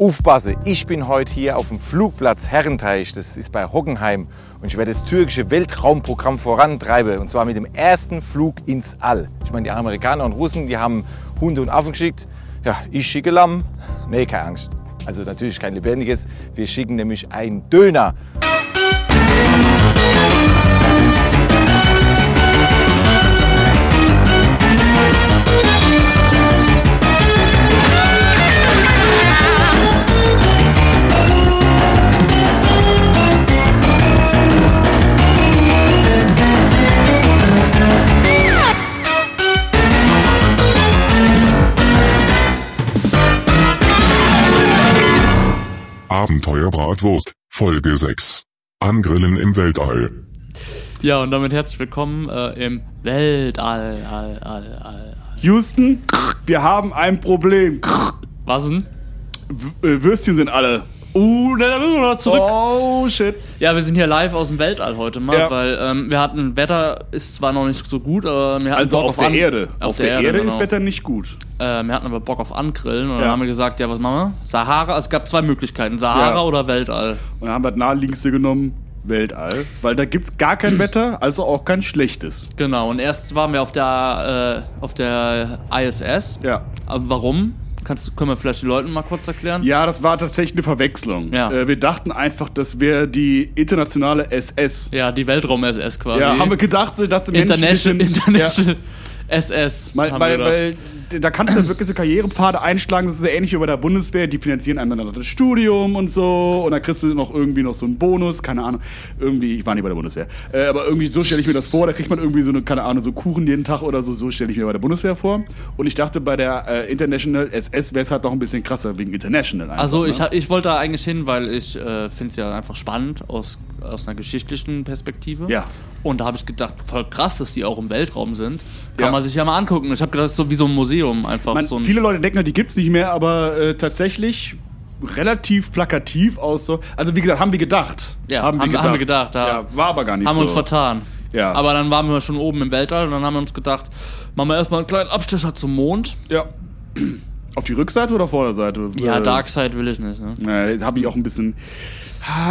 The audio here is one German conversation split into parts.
Aufpassen, ich bin heute hier auf dem Flugplatz Herrenteich, das ist bei Hockenheim. Und ich werde das türkische Weltraumprogramm vorantreiben. Und zwar mit dem ersten Flug ins All. Ich meine, die Amerikaner und Russen, die haben Hunde und Affen geschickt. Ja, ich schicke Lamm. Nee, keine Angst. Also natürlich kein lebendiges. Wir schicken nämlich einen Döner. Abenteuer Bratwurst, Folge 6. Angrillen im Weltall. Ja, und damit herzlich willkommen äh, im Weltall. All, all, all. Houston, wir haben ein Problem. Was denn? W äh, Würstchen sind alle. Uh, da müssen wir noch zurück. Oh shit. Ja, wir sind hier live aus dem Weltall heute mal, Ja. weil ähm, wir hatten Wetter ist zwar noch nicht so gut, aber wir hatten Also Bock auf der An- Erde. Auf, der, Erde, genau. ist Wetter nicht gut. Äh, wir hatten aber Bock auf Angrillen und dann Ja. haben wir gesagt, ja, was machen wir? Sahara, es gab zwei Möglichkeiten, Sahara Ja. oder Weltall. Und dann haben wir das naheliegendste genommen, Weltall. Weil da gibt's gar kein Wetter, also auch kein schlechtes. Genau, und erst waren wir auf der äh, auf der ISS. Ja. Aber warum? Kannst, können wir vielleicht den Leuten mal kurz erklären? Ja, das war tatsächlich eine Verwechslung. Ja. Äh, wir dachten einfach, das wäre die internationale SS. Ja, die Weltraum-SS quasi. Ja, haben wir gedacht, so, dass die Menschen International, International SS. Weil, haben weil, weil da kannst du wirklich so Karrierepfade einschlagen, das ist ja ähnlich wie bei der Bundeswehr, die finanzieren einem dann das Studium und so und dann kriegst du noch irgendwie noch so einen Bonus, keine Ahnung, irgendwie, ich war nie bei der Bundeswehr, äh, aber irgendwie so stelle ich mir das vor, da kriegt man irgendwie so eine, keine Ahnung, so Kuchen jeden Tag oder so, so stelle ich mir bei der Bundeswehr vor und ich dachte, bei der äh, International SS wäre es halt noch ein bisschen krasser, wegen International einfach, Also ne? ich, ha- ich wollte da eigentlich hin, weil ich äh, finde es ja einfach spannend aus, aus einer geschichtlichen Perspektive. Ja. Und da habe ich gedacht, voll krass, dass die auch im Weltraum sind. Kann Ja. man sich ja mal angucken. Ich habe gedacht, das ist so wie so ein Museum einfach. Man, so ein, viele Leute denken halt, die gibt's nicht mehr, aber äh, tatsächlich relativ plakativ aus so. Also wie gesagt, haben wir gedacht. Ja, haben- haben wir gedacht, ja. ja. War aber gar nicht haben so. uns vertan. Ja. Aber dann waren wir schon oben im Weltall und dann haben wir uns gedacht, machen wir erstmal einen kleinen Abstecher zum Mond. Ja. Auf die Rückseite oder Vorderseite? Ja, Äh, Darkseid will ich nicht. Ne? Ne, habe ich auch ein bisschen.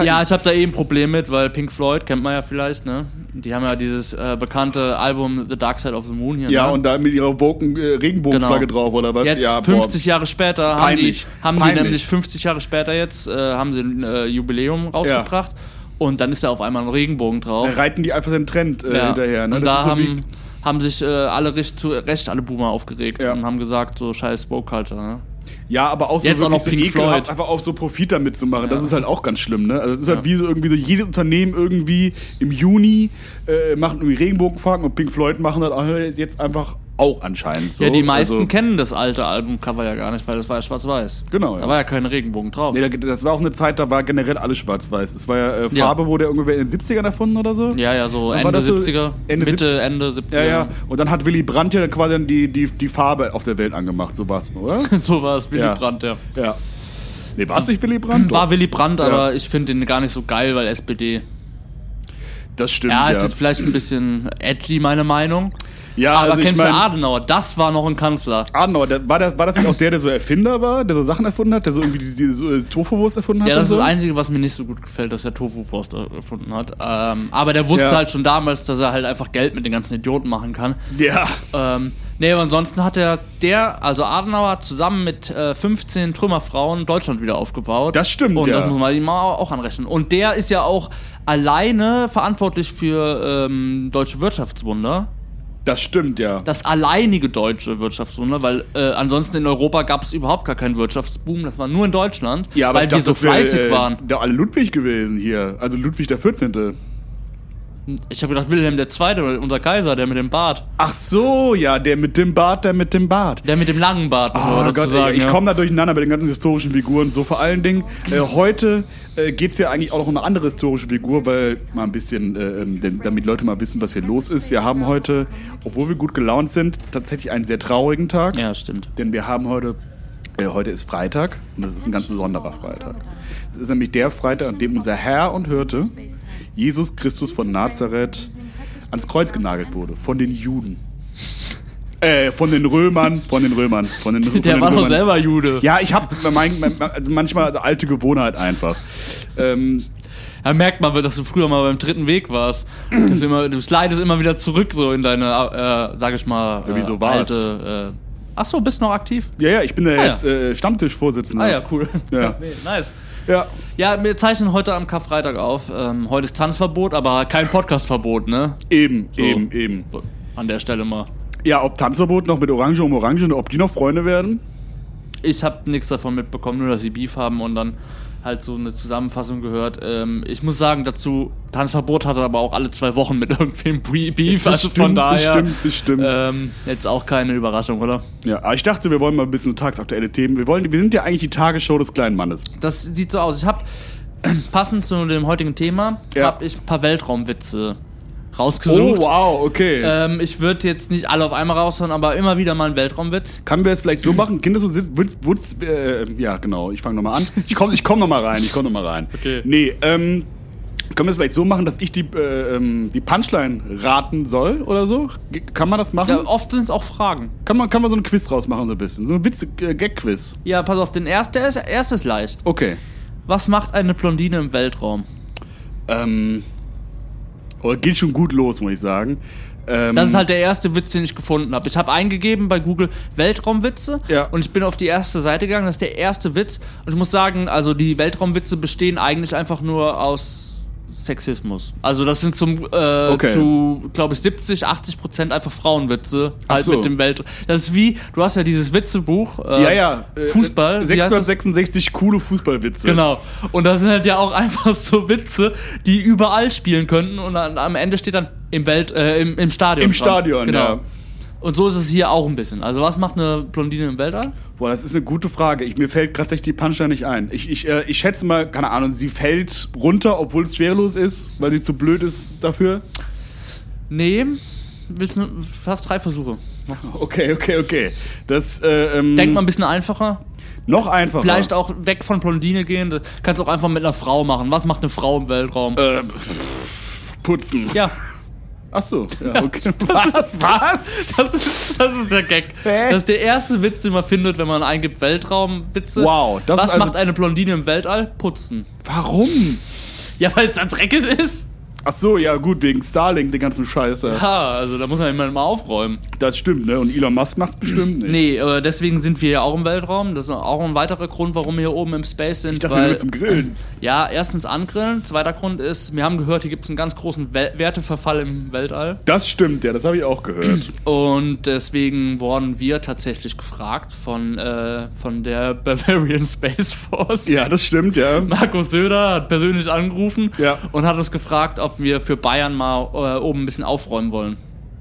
Ja, ich habe da eh ein Problem mit, weil Pink Floyd kennt man ja vielleicht, ne? Die haben ja dieses äh, bekannte Album The Dark Side of the Moon hier. Ja, ne? und da mit ihrer Woken äh, Regenbogenflagge Genau. drauf, oder was? Jetzt ja, 50 Jahre später haben die, Peinlich. haben die Peinlich. nämlich 50 Jahre später jetzt äh, haben sie ein äh, Jubiläum rausgebracht und dann ist da auf einmal ein Regenbogen Da drauf. reiten die einfach den Trend äh, Ja. hinterher. Ne? Und Das da ist so haben, haben sich äh, alle recht, zu Recht alle Boomer aufgeregt Ja. und haben gesagt, so scheiß Spoke Culture. Ne? Ja, aber auch so Jetzt auch noch so Pink ekelhaft, Floyd. einfach auch so Profit damit zu machen. Das Ja. ist halt auch ganz schlimm, ne? Also es ist halt wie so irgendwie so jedes Unternehmen irgendwie im Juni äh, macht irgendwie Regenbogenfarben und Pink Floyd machen das auch jetzt einfach auch anscheinend so. ja, die meisten also, kennen das alte Albumcover ja gar nicht, weil das war ja schwarz-weiß. Genau, Da ja. war ja kein Regenbogen drauf. Nee, da- das war auch eine Zeit, da war generell alles schwarz-weiß. Es war ja, äh, Ja. Farbe wurde ja irgendwer in den 70ern erfunden oder so. Ja, ja, so war Ende das so 70er, Ende Mitte, 70er. Ende 70er. Ja, ja. Und dann hat Willy Brandt ja quasi die, die, die Farbe auf der Welt angemacht, so war's, oder? so war es, Willy Ja. Brandt, ja. ja. Nee, war es nicht Willy Brandt? War Doch. Willy Brandt, Ja. aber ich finde ihn gar nicht so geil, weil SPD. Das stimmt, Ja, ja. es ist vielleicht ein bisschen edgy, meine Meinung. Ja, aber also ich kennst du mein, Adenauer? Das war noch ein Kanzler. Adenauer, der, war, das, war das nicht auch der, der so Erfinder war, der so Sachen erfunden hat, der so irgendwie diese, diese äh, Tofu-Wurst erfunden hat? Ja, das ist so? das Einzige, was mir nicht so gut gefällt, dass er Tofu-Wurst erfunden hat. Ähm, aber der wusste Ja. halt schon damals, dass er halt einfach Geld mit den ganzen Idioten machen kann. Ja. Ähm, nee, aber ansonsten hat er, der, also Adenauer, zusammen mit äh, 15 Trümmerfrauen Deutschland wieder aufgebaut. Das stimmt, Und ja. das muss man ihm auch anrechnen. Und der ist ja auch alleine verantwortlich für ähm, deutsche Wirtschaftswunder. Das stimmt, ja. Das alleinige deutsche Wirtschaftswunder, weil äh, ansonsten in Europa gab es überhaupt gar keinen Wirtschaftsboom. Das war nur in Deutschland, ja, aber weil ich wir dachte, so das wär, fleißig äh, waren. Der alle Ludwig gewesen hier. Also Ludwig der 14. Ich habe gedacht, Wilhelm II., unser Kaiser, der mit dem Bart. Ach so, ja, der mit dem Bart, der mit dem Bart. Der mit dem langen Bart, Oh dazu Gott, sagen, ich ja. komme da durcheinander bei den ganzen historischen Figuren. So vor allen Dingen, äh, heute äh, geht es ja eigentlich auch noch um eine andere historische Figur, weil mal ein bisschen, äh, ähm, damit Leute mal wissen, was hier los ist. Wir haben heute, obwohl wir gut gelaunt sind, tatsächlich einen sehr traurigen Tag. Ja, stimmt. Denn wir haben heute, heute ist Freitag und das ist ein ganz besonderer Freitag. Es ist nämlich der Freitag, an dem unser Herr und Hirte, Jesus Christus von Nazareth, ans Kreuz genagelt wurde von den Juden. Äh, von den Römern, von den Römern, von den, von Der den war doch Römern. selber Jude. Ja, ich habe mein, mein, also manchmal alte Gewohnheit einfach. Ähm, Da merkt man, dass du früher mal beim dritten Weg warst. Dass du, immer, du slidest immer wieder zurück so in deine, äh, sag ich mal, äh, war's? alte. Äh, ach so, bist noch aktiv? ja, ja, ich bin Ah, ja. jetzt äh, Stammtischvorsitzender. Ah ja, cool. Ja. Nice. ja. Ja, wir zeichnen heute am Karfreitag auf. Ähm, heute ist Tanzverbot, aber kein Podcastverbot, ne? Eben, So. eben, eben. An der Stelle mal. Ja, ob Tanzverbot noch mit Orange um Orange, ob die noch Freunde werden? Ich habe nichts davon mitbekommen, nur dass sie Beef haben und dann halt so eine Zusammenfassung gehört. Ähm, ich muss sagen dazu, Tanzverbot hatte aber auch alle zwei Wochen mit irgendwem Beef, Das also von das stimmt, das stimmt. Ähm, jetzt auch keine Überraschung, oder? Ja, aber ich dachte, wir wollen mal ein bisschen tagsaktuelle Themen. Wir, wollen, wir sind ja eigentlich die Tagesshow des kleinen Mannes. Das sieht so aus. Ich habe passend zu dem heutigen Thema Ja. habe ich ein paar Weltraumwitze rausgesucht. Oh, wow, okay. Ähm, ich würde jetzt nicht alle auf einmal raushauen, aber immer wieder mal einen Weltraumwitz. Können wir es vielleicht so machen? Kinder so sind, Wutz, Wutz, äh, ja, genau, ich fange nochmal an. Ich komme ich komm nochmal rein, ich komme nochmal rein. Okay. Nee, ähm, können wir es vielleicht so machen, dass ich die, äh, ähm, die Punchline raten soll oder so? G kann man das machen? Ja, oft sind es auch Fragen. Kann, man, kann man so ein Quiz rausmachen, so ein bisschen? So ein Witz-Gag-Quiz. Ja, pass auf, den ersten, der ist, erste ist leicht. Okay. Was macht eine Blondine im Weltraum? Ähm, oh, geht schon gut los, muss ich sagen. Ähm, Das ist halt der erste Witz, den ich gefunden habe. Ich habe eingegeben bei Google Weltraumwitze Ja. und ich bin auf die erste Seite gegangen. Das ist der erste Witz. Und ich muss sagen, also die Weltraumwitze bestehen eigentlich einfach nur aus Sexismus. Also das sind zum äh, Okay. zu, glaube ich, 70, 80 Prozent einfach Frauenwitze halt so. mit dem Welt. Das ist wie, du hast ja dieses Witzebuch. Äh, ja, ja. äh, Fußball. das? 666 coole Fußballwitze. Genau. Und das sind halt ja auch einfach so Witze, die überall spielen könnten und am Ende steht dann im Welt, äh, im, im Stadion. Im dran. Stadion, genau. ja. Und so ist es hier auch ein bisschen. Also was macht eine Blondine im Weltall? Boah, das ist eine gute Frage. Ich, mir fällt gerade die Punchline nicht ein. Ich, ich, äh, ich schätze mal, keine Ahnung, sie fällt runter, obwohl es schwerelos ist, weil sie zu blöd ist dafür. Nee, willst du fast drei Versuche. Okay, okay, okay. Das, äh, ähm, Denk mal ein bisschen einfacher. noch einfacher. Vielleicht auch weg von Blondine gehen. Das Kannst auch einfach mit einer Frau machen. Was macht eine Frau im Weltraum? Äh, putzen. Ja, Ach so, ja, okay. Was? Was? das ist, das ist der Gag. Hä? Das ist der erste Witz, den man findet, wenn man eingibt Weltraumwitze. Wow, das Was ist also- macht eine Blondine im Weltall? Putzen. Warum? Ja, weil es dann dreckig ist. Ach so, ja gut, wegen Starlink, den ganzen Scheiße. Ja, also da muss man immer mal aufräumen. Das stimmt, ne? Und Elon Musk macht's bestimmt nicht. Nee, äh, deswegen sind wir ja auch im Weltraum. Das ist auch ein weiterer Grund, warum wir hier oben im Space sind. Ich dachte, wir weil, sind zum Grillen. ja, erstens angrillen. Zweiter Grund ist, wir haben gehört, hier gibt es einen ganz großen We Werteverfall im Weltall. Das stimmt, ja, das habe ich auch gehört. Und deswegen wurden wir tatsächlich gefragt von, äh, von der Bavarian Space Force. ja, das stimmt, ja. Markus Söder hat persönlich angerufen Ja. und hat uns gefragt, ob wir für Bayern mal äh, oben ein bisschen aufräumen wollen.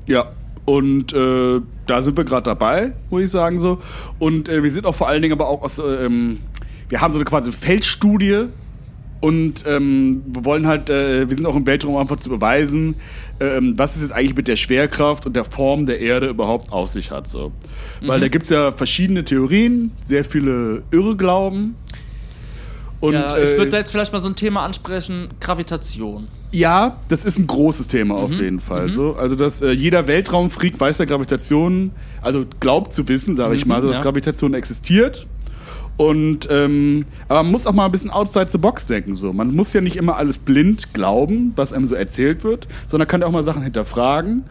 Ja. Und äh, da sind wir gerade dabei, muss ich sagen so. Und äh, wir sind auch vor allen Dingen aber auch aus, äh, ähm, wir haben so eine quasi Feldstudie und ähm, wir wollen halt, äh, wir sind auch im Weltraum um einfach zu beweisen, ähm, was es jetzt eigentlich mit der Schwerkraft und der Form der Erde überhaupt auf sich hat. So. Weil da gibt's ja verschiedene Theorien, sehr viele Irrglauben. Und, ja, äh, ich würde da jetzt vielleicht mal so ein Thema ansprechen, Gravitation. Ja, das ist ein großes Thema auf Mhm. jeden Fall. So. Also, dass äh, jeder Weltraumfreak weiß, dass Gravitation, also glaubt zu wissen, sage ich Mhm, mal, so, dass ja. Gravitation existiert. Und ähm, aber man muss auch mal ein bisschen outside the box denken. So. Man muss ja nicht immer alles blind glauben, was einem so erzählt wird, sondern kann ja auch mal Sachen hinterfragen.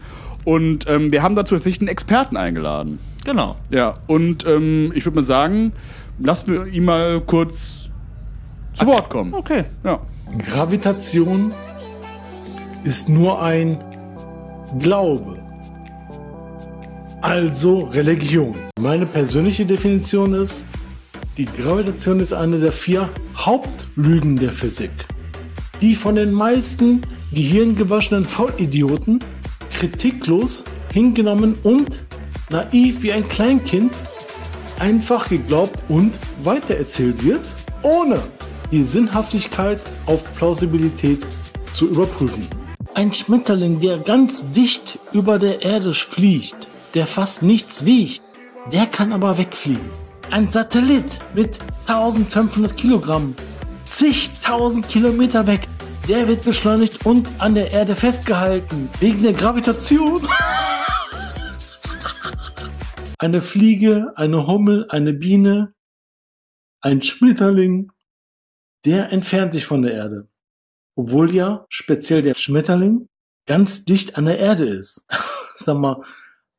Und ähm, wir haben dazu tatsächlich einen Experten eingeladen. Genau. Ja, und ähm, ich würde mal sagen, lassen wir ihn mal kurz zu Wort kommen. Okay. Ja. Gravitation ist nur ein Glaube. Also Religion. Meine persönliche Definition ist, die Gravitation ist eine der vier Hauptlügen der Physik, die von den meisten gehirngewaschenen Vollidioten kritiklos hingenommen und naiv wie ein Kleinkind einfach geglaubt und weitererzählt wird, ohne die Sinnhaftigkeit auf Plausibilität zu überprüfen. Ein Schmetterling, der ganz dicht über der Erde fliegt, der fast nichts wiegt, der kann aber wegfliegen. Ein Satellit mit 1500 Kilogramm, zigtausend Kilometer weg, der wird beschleunigt und an der Erde festgehalten, wegen der Gravitation. eine Fliege, eine Hummel, eine Biene, ein Schmetterling, der entfernt sich von der Erde. Obwohl ja speziell der Schmetterling ganz dicht an der Erde ist. Sag mal,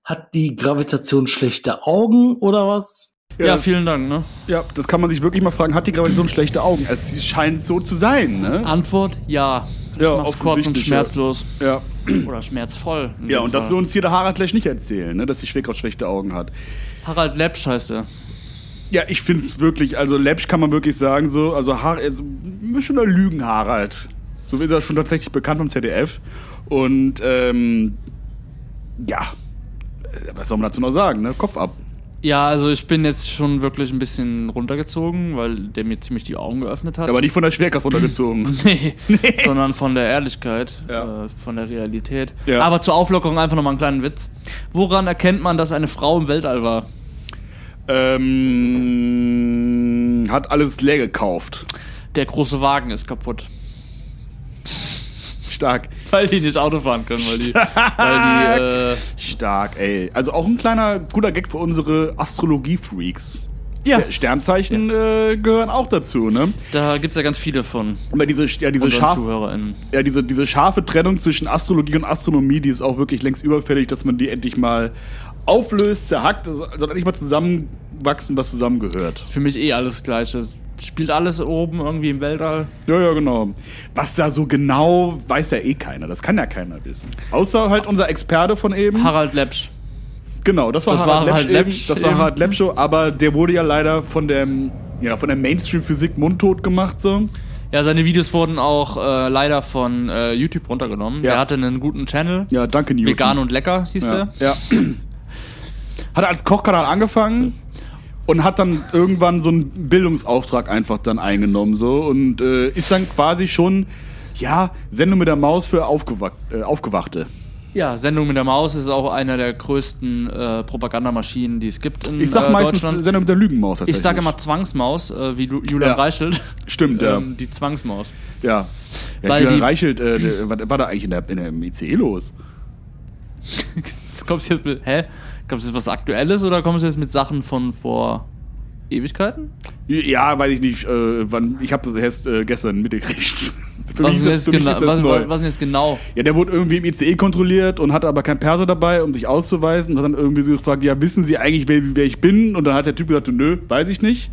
hat die Gravitation schlechte Augen oder was? Ja, das- vielen Dank, ne? Ja, das kann man sich wirklich mal fragen. Hat die Gravitation schlechte Augen? Es scheint so zu sein, ne? Antwort, ja. Ich Ja, mach's kurz und schmerzlos. Ja. Oder schmerzvoll. Ja, und das Fall. will uns hier der Harald gleich nicht erzählen, ne? dass die Schwägerin schlechte Augen hat. Harald Lepsch heißt er. Ja, ich finde es wirklich, also Lepsch kann man wirklich sagen, so, also, Har also ein bisschen der Lügen Harald. So ist er schon tatsächlich bekannt vom ZDF. Und ähm, ja, äh, was soll man dazu noch sagen, ne? Kopf ab. Ja, also ich bin jetzt schon wirklich ein bisschen runtergezogen, weil der mir ziemlich die Augen geöffnet hat. Aber nicht von der Schwerkraft runtergezogen. nee, sondern von der Ehrlichkeit, Ja. äh, von der Realität. Ja. Aber zur Auflockerung einfach nochmal einen kleinen Witz. Woran erkennt man, dass eine Frau im Weltall war? Ähm, hat alles leer gekauft. Der große Wagen ist kaputt. Stark. Weil die nicht Auto fahren können, weil die, weil die äh, Stark, ey. Also auch ein kleiner, guter Gag für unsere Astrologie-Freaks. Ja. Ster- Sternzeichen äh, gehören auch dazu, ne? da gibt's ja ganz viele von Aber diese, ja, diese, scharf, ja, diese, diese scharfe Trennung zwischen Astrologie und Astronomie, die ist auch wirklich längst überfällig, dass man die endlich mal auflöst, zerhackt, also endlich mal zusammenwachsen, was zusammengehört. Für mich eh alles Gleiche. Spielt alles oben irgendwie im Weltall. Ja, ja, genau. Was da so genau, weiß ja eh keiner. Das kann ja keiner wissen. Außer halt unser Experte von eben. Harald Lepsch. Genau, das war Das Harald war Lepsch. Lepsch eben. Das war eben. Harald Lepsch, aber der wurde ja leider von der, ja, von der Mainstream-Physik mundtot gemacht, so. Ja, seine Videos wurden auch äh, leider von äh, YouTube runtergenommen. Ja. Er hatte einen guten Channel. Ja, danke, Newton. Vegan und lecker hieß ja. er. ja. Hat als Kochkanal angefangen und hat dann irgendwann so einen Bildungsauftrag einfach dann eingenommen, so. Und äh, ist dann quasi schon, ja, Sendung mit der Maus für Aufgewacht, äh, Aufgewachte. Ja, Sendung mit der Maus ist auch einer der größten äh, Propagandamaschinen, die es gibt in Ich sag äh, meistens Deutschland. Sendung mit der Lügenmaus. Ich sage immer Zwangsmaus, äh, wie Julian Ja. Reichelt. Stimmt, ja. Ähm, die Zwangsmaus. Ja. ja Weil Julian die- Reichelt, äh, der, was war da eigentlich in der, in der ICE los? Kommst du jetzt mit, hä? Kommst du jetzt was Aktuelles oder kommst du jetzt mit Sachen von vor Ewigkeiten? Ja, weiß ich nicht. Äh, wann, ich habe das erst äh, gestern mitgekriegt. Für Was mich ist, ist das, jetzt für mich genau, ist das was, neu. was, was ist denn jetzt genau? Ja, der wurde irgendwie im ICE kontrolliert und hatte aber kein Perso dabei, um sich auszuweisen. Und hat dann irgendwie so gefragt, ja, wissen Sie eigentlich, wer, wer ich bin? Und dann hat der Typ gesagt, nö, weiß ich nicht.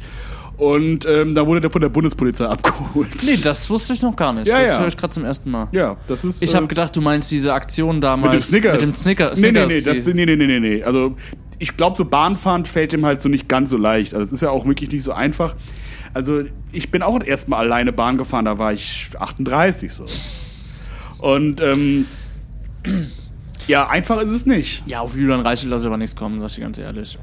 Und ähm, da wurde der von der Bundespolizei abgeholt. Nee, das wusste ich noch gar nicht. Ja, das ja. höre ich gerade zum ersten Mal. ja, das ist. Ich äh, habe gedacht, du meinst diese Aktion damals. mit dem Snickers. Mit dem Snicker, nee, nee, Snickers. nee, das, nee, nee, nee, nee. Also ich glaube, so Bahnfahren fällt ihm halt so nicht ganz so leicht. Also es ist ja auch wirklich nicht so einfach. Also ich bin auch erstmal alleine Bahn gefahren, da war ich 38 so. Und ähm, ja, einfach ist es nicht. Ja, auf Julian Reichelt lasse ich aber nichts kommen, sag ich dir ganz ehrlich.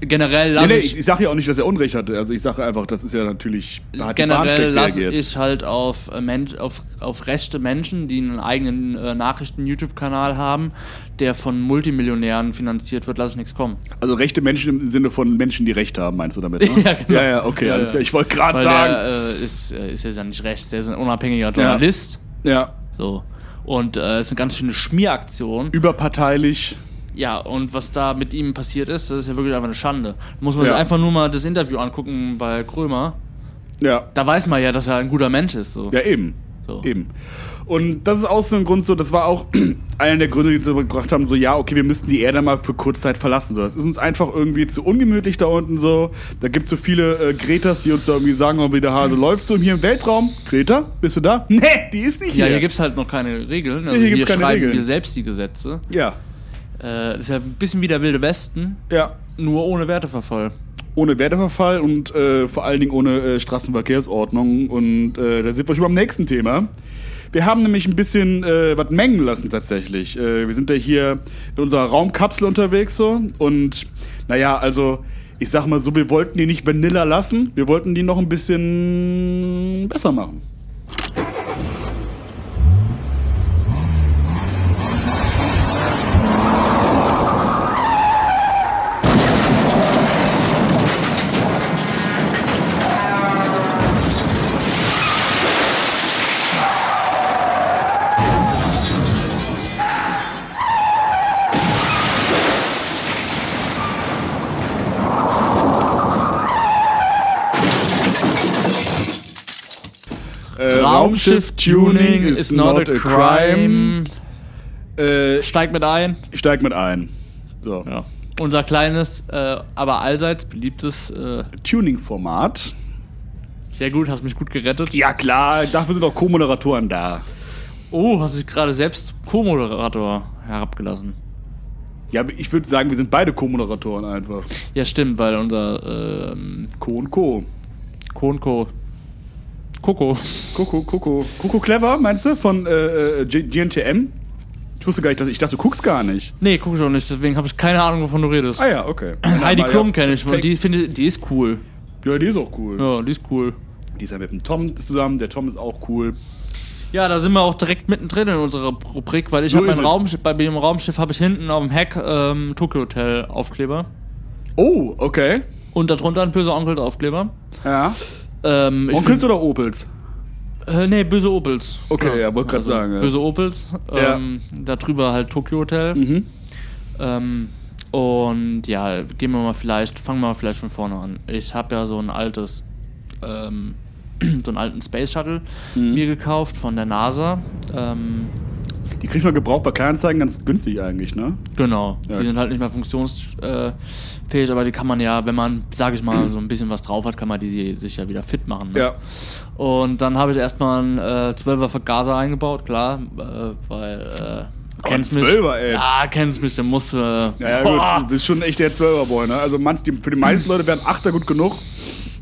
Generell Nee, lasse nee, ich, ich, ich sage ja auch nicht, dass er Unrecht hatte. Also ich sage einfach, das ist ja natürlich, da hat generell lasse ich halt auf, äh, auf, auf rechte Menschen, die einen eigenen äh, Nachrichten-YouTube-Kanal haben, der von Multimillionären finanziert wird, lasse ich nichts kommen. Also rechte Menschen im Sinne von Menschen, die Recht haben, meinst du damit? Ne? Ja, genau. ja, ja, okay, Ja, alles ja. klar. Ich wollte gerade sagen. der äh, ist, äh, ist ja nicht rechts, der ist ein unabhängiger Journalist. ja, So. Und äh, es ist eine ganz schöne Schmieraktion. überparteilich. Ja, und was da mit ihm passiert ist, das ist ja wirklich einfach eine Schande. Muss man Ja. sich einfach nur mal das Interview angucken bei Krömer. Ja, Da weiß man ja, dass er ein guter Mensch ist. So. Ja, eben. So. Eben. Und das ist auch so ein Grund, so, das war auch einer der Gründe, die so gebracht haben, so, ja, okay, wir müssten die Erde mal für kurze Zeit verlassen. So, das ist uns einfach irgendwie zu ungemütlich da unten so. Da gibt es so viele äh, Gretas, die uns da irgendwie sagen, oh, wie der Hase läuft so hier im Weltraum. Greta, bist du da? Nee, die ist nicht Ja, hier. hier gibt's halt noch keine Regeln. Also hier hier, gibt's keine schreiben Regeln. wir selbst die Gesetze. ja, Äh, das ist ja ein bisschen wie der Wilde Westen, ja. nur ohne Werteverfall. Ohne Werteverfall und äh, vor allen Dingen ohne äh, Straßenverkehrsordnung. Und äh, da sind wir schon beim nächsten Thema. Wir haben nämlich ein bisschen äh, was mengen lassen tatsächlich. Äh, wir sind ja hier in unserer Raumkapsel unterwegs so. Und naja, also ich sag mal so, wir wollten die nicht Vanilla lassen. Wir wollten die noch ein bisschen besser machen. Raumschiff-Tuning is not a crime. Äh, Steigt mit ein. steig mit ein. So. Ja. Unser kleines, äh, aber allseits beliebtes, äh, Tuning-Format. sehr gut, hast mich gut gerettet. Ja klar, dafür sind auch Co-Moderatoren da. Oh, hast dich gerade selbst Co-Moderator herabgelassen. Ja, ich würde sagen, wir sind beide Co-Moderatoren einfach. Ja, stimmt, weil unser ähm, Co und Co. Co und Co. Coco. Coco, Coco. Coco Clever, meinst du? Von äh, äh, GNTM? Ich wusste gar nicht, dass ich dachte, du guckst gar nicht. Nee, guck ich auch nicht, deswegen habe ich keine Ahnung, wovon du redest. Ah ja, okay. Heidi Klum kenne ich, und die finde, die ist cool. Ja, die ist auch cool. Ja, die ist cool. Die ist ja mit dem Tom zusammen. Der Tom ist auch cool. Ja, da sind wir auch direkt mittendrin in unserer Rubrik, weil ich So habe mein. Raumschiff, bei dem Raumschiff habe ich hinten auf dem Heck ähm, Tokyo Hotel Aufkleber Oh, okay. und darunter ein böser Onkel Aufkleber. Ja. Ähm, Onkels oder Opels? Äh, nee, böse Opels. Okay, ja, wollte gerade sagen. Ja. Böse Opels. Ja. Ähm, Da drüber halt Tokyo Hotel. Mhm. Ähm, und ja, gehen wir mal vielleicht, fangen wir mal vielleicht von vorne an. Ich habe ja so ein altes, ähm, so einen alten Space Shuttle Mhm. mir gekauft von der NASA. Ähm, Die kriegt man gebraucht bei Kleinanzeigen ganz günstig eigentlich, ne? genau. Ja. Die sind halt nicht mehr funktionsfähig, aber die kann man ja, wenn man, sage ich mal, so ein bisschen was drauf hat, kann man die sich ja wieder fit machen. Ne? Ja. Und dann habe ich erstmal einen äh, 12er Vergaser eingebaut, klar, äh, weil äh, kennst mich. 12er, ey. Ja, kennst mich, der muss. Äh, Ja, ja, gut, du bist schon echt der 12er-Boy, ne? Also manch, die, für die meisten Leute wären Achter gut genug.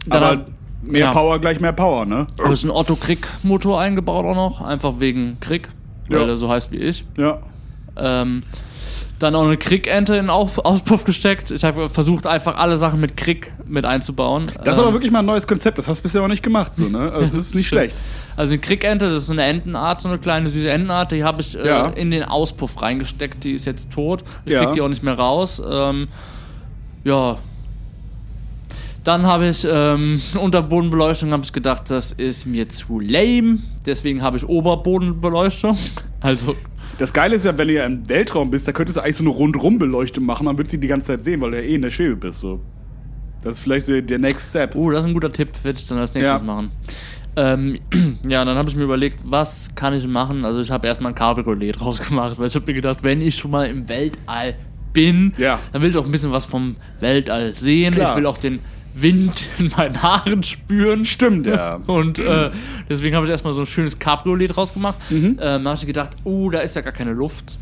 Dann aber hat- mehr ja. Power gleich mehr Power, ne? Da ist ein Otto Krieg Motor eingebaut auch noch, einfach wegen Krieg, weil Ja. er so heißt wie ich. Ja. Ähm, dann auch eine Kriegente in Auf Auspuff gesteckt. Ich habe versucht, einfach alle Sachen mit Krieg mit einzubauen. Das ist Ähm, aber wirklich mal ein neues Konzept. Das hast du bisher auch nicht gemacht, so, ne? Also, das ist nicht schlecht. Also eine Kriegente, das ist eine Entenart, so eine kleine süße Entenart, die habe ich äh, Ja. in den Auspuff reingesteckt, die ist jetzt tot. Ich Ja. krieg die auch nicht mehr raus. Ähm, ja. Dann habe ich ähm, unter Bodenbeleuchtung habe ich gedacht, das ist mir zu lame. Deswegen habe ich Oberbodenbeleuchtung. Also Das Geile ist ja, wenn du ja im Weltraum bist, da könntest du eigentlich so eine Rundrumbeleuchtung machen, dann würdest du die die ganze Zeit sehen, weil du ja eh in der Schwebe bist, so. Das ist vielleicht so der Next Step. Oh, das ist ein guter Tipp, werde ich dann als nächstes Ja. machen. Ähm, ja, dann habe ich mir überlegt, was kann ich machen? Also ich habe erstmal ein Cabriolet draus gemacht, weil ich habe mir gedacht, wenn ich schon mal im Weltall bin, Ja. dann will ich auch ein bisschen was vom Weltall sehen. Klar. Ich will auch den Wind in meinen Haaren spüren. Stimmt, ja. Und äh, deswegen habe ich erstmal so ein schönes Cabriolet draus gemacht. Mhm. Ähm, da habe ich gedacht, oh, da ist ja gar keine Luft.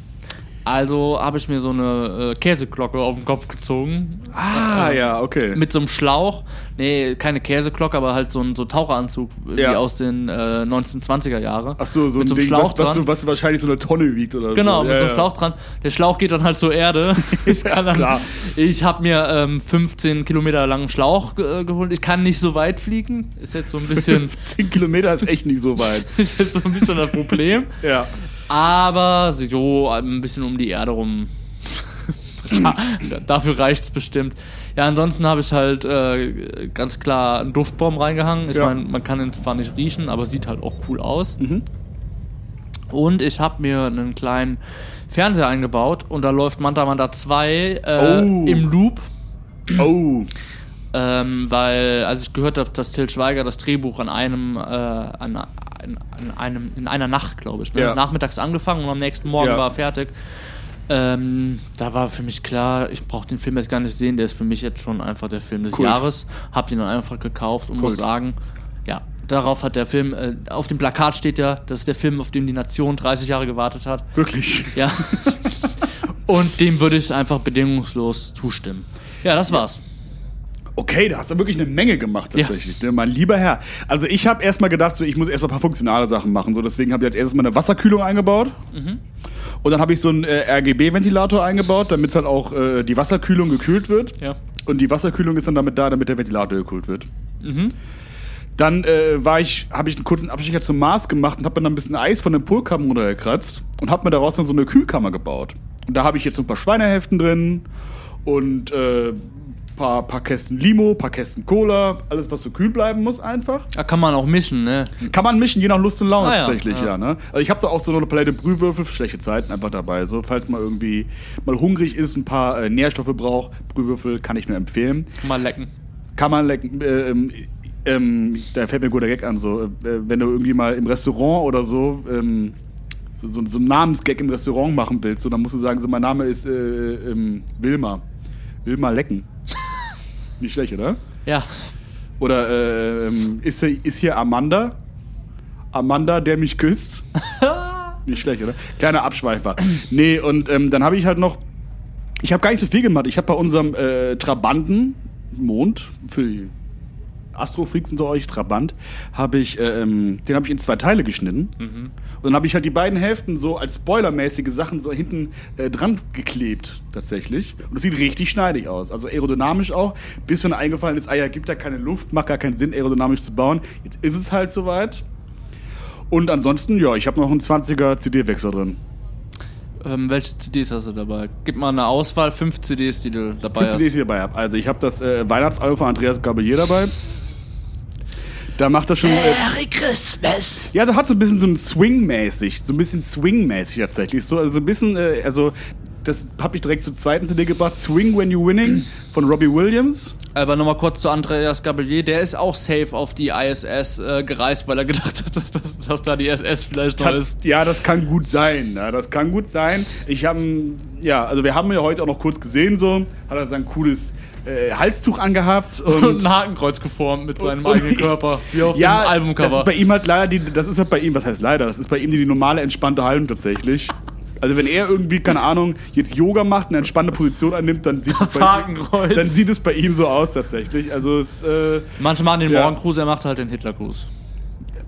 Also habe ich mir so eine äh, Käseglocke auf den Kopf gezogen. Ah, ja, okay. Mit so einem Schlauch. Nee, keine Käseglocke, aber halt so ein so Taucheranzug wie Ja. aus den äh, 1920er Jahre. Ach so, so mit ein so Ding, Schlauch was, was, dran. was wahrscheinlich so eine Tonne wiegt oder Genau, so. mit Ja, so einem ja. Schlauch dran. Der Schlauch geht dann halt zur Erde. Ich, kann dann, klar. ich habe mir ähm, 15 Kilometer langen Schlauch äh, geholt. Ich kann nicht so weit fliegen. Ist jetzt so ein bisschen, 10 Kilometer ist echt nicht so weit. ist jetzt so ein bisschen das Problem. Ja. Aber so ein bisschen um die Erde rum. Ja, Dafür reicht's bestimmt. Ja, ansonsten habe ich halt äh, ganz klar einen Duftbaum reingehangen. Ich Ja. meine, man kann ihn zwar nicht riechen, aber sieht halt auch cool aus. Und ich habe mir einen kleinen Fernseher eingebaut und da läuft Manta Manta 2 äh, Oh. im Loop. Oh. Ähm, weil, als ich gehört habe, dass Till Schweiger das Drehbuch an einem, äh, an, an, an einem, in einer Nacht, glaube ich, ne? Ja. nachmittags angefangen und am nächsten Morgen Ja. war er fertig. Ähm, da war für mich klar, ich brauche den Film jetzt gar nicht sehen, der ist für mich jetzt schon einfach der Film des Kult. Jahres. Hab den dann einfach gekauft und muss Kult. sagen, ja, darauf hat der Film, äh, auf dem Plakat steht ja, das ist der Film, auf den die Nation 30 Jahre gewartet hat. Wirklich. Ja. und dem würde ich einfach bedingungslos zustimmen. Ja, das war's. Okay, da hast du wirklich eine Menge gemacht tatsächlich, ne? mein lieber Herr. Also ich habe erstmal gedacht, so, ich muss erstmal ein paar funktionale Sachen machen. So, deswegen habe ich als erstes mal eine Wasserkühlung eingebaut. Und dann habe ich so einen äh, RGB-Ventilator eingebaut, damit halt auch äh, die Wasserkühlung gekühlt wird. Ja. Und die Wasserkühlung ist dann damit da, damit der Ventilator gekühlt wird. Dann äh, war ich, habe ich einen kurzen Abstecher zum Mars gemacht und habe dann ein bisschen Eis von dem Polkappen runtergekratzt und habe mir daraus dann so eine Kühlkammer gebaut. Und da habe ich jetzt so ein paar Schweinehälften drin und äh, paar, paar Kästen Limo, paar Kästen Cola, alles was so kühl bleiben muss einfach. Da kann man auch mischen, ne? Kann man mischen, je nach Lust und Laune Ah ja, tatsächlich, ja. ja. ne? Also ich habe da auch so eine Palette Brühwürfel für schlechte Zeiten einfach dabei. So, falls man irgendwie mal hungrig ist, ein paar äh, Nährstoffe braucht, Brühwürfel kann ich nur empfehlen. Kann man lecken. Kann man lecken. Äh, ähm, Ähm, da fällt mir ein guter Gag an, so, äh, wenn du irgendwie mal im Restaurant oder so, ähm, so, so, so einen Namensgag im Restaurant machen willst, so, dann musst du sagen, so, mein Name ist äh, ähm, Wilma. Wilma Lecken. Nicht schlecht, oder? Ja. Oder äh, ist, hier- ist hier Amanda? Amanda, der mich küsst? Nicht schlecht, oder? Kleiner Abschweifer. Nee, und ähm, dann habe ich halt noch. Ich habe gar nicht so viel gemacht. Ich habe bei unserem äh, Trabanten, Mond, für die Astrofreaks unter euch, Trabant, habe ich, äh, ähm, den habe ich in zwei Teile geschnitten. Und dann habe ich halt die beiden Hälften so als spoilermäßige Sachen so hinten äh, dran geklebt, tatsächlich. Und es sieht richtig schneidig aus. Also aerodynamisch auch. Bis mir eingefallen ist, ah ja, gibt ja keine Luft, macht gar keinen Sinn, aerodynamisch zu bauen. Jetzt ist es halt soweit. Und ansonsten, ja, ich habe noch einen 20er CD-Wechsel drin. Ähm, welche CDs hast du dabei? Gib mal eine Auswahl, fünf CDs, die du dabei Fünf CDs, hast. die ich dabei habe. Also ich habe das äh, Weihnachtsalbum von Andreas Gabalier dabei. Da macht er schon. Äh, Merry Christmas! ja, da hat so ein bisschen so ein Swing-mäßig, so ein bisschen Swing-mäßig tatsächlich. So, also so ein bisschen, äh, also das habe ich direkt zur zweiten CD gebracht. Swing When You Winning von Robbie Williams. Aber nochmal kurz zu Andreas Gabelier, der ist auch safe auf die ISS äh, gereist, weil er gedacht hat, dass, dass, dass da die SS vielleicht noch ist. Ja, das kann gut sein. Ja, das kann gut sein. Ich habe, ja, also wir haben ja heute auch noch kurz gesehen, so hat er sein cooles äh, Halstuch angehabt Und und ein Hakenkreuz geformt mit seinem und- eigenen Körper, wie auf ja, dem Das Albumcover. ist bei ihm halt leider die, das ist halt bei ihm, was heißt leider, das ist bei ihm die, die normale entspannte Haltung tatsächlich. Also wenn er irgendwie, keine Ahnung, jetzt Yoga macht, eine entspannte Position annimmt, dann sieht, Das es, bei, Hakenkreuz. dann sieht es bei ihm so aus tatsächlich. Also es, äh, Manche machen den Ja. Morgengruß, er macht halt den Hitlergruß.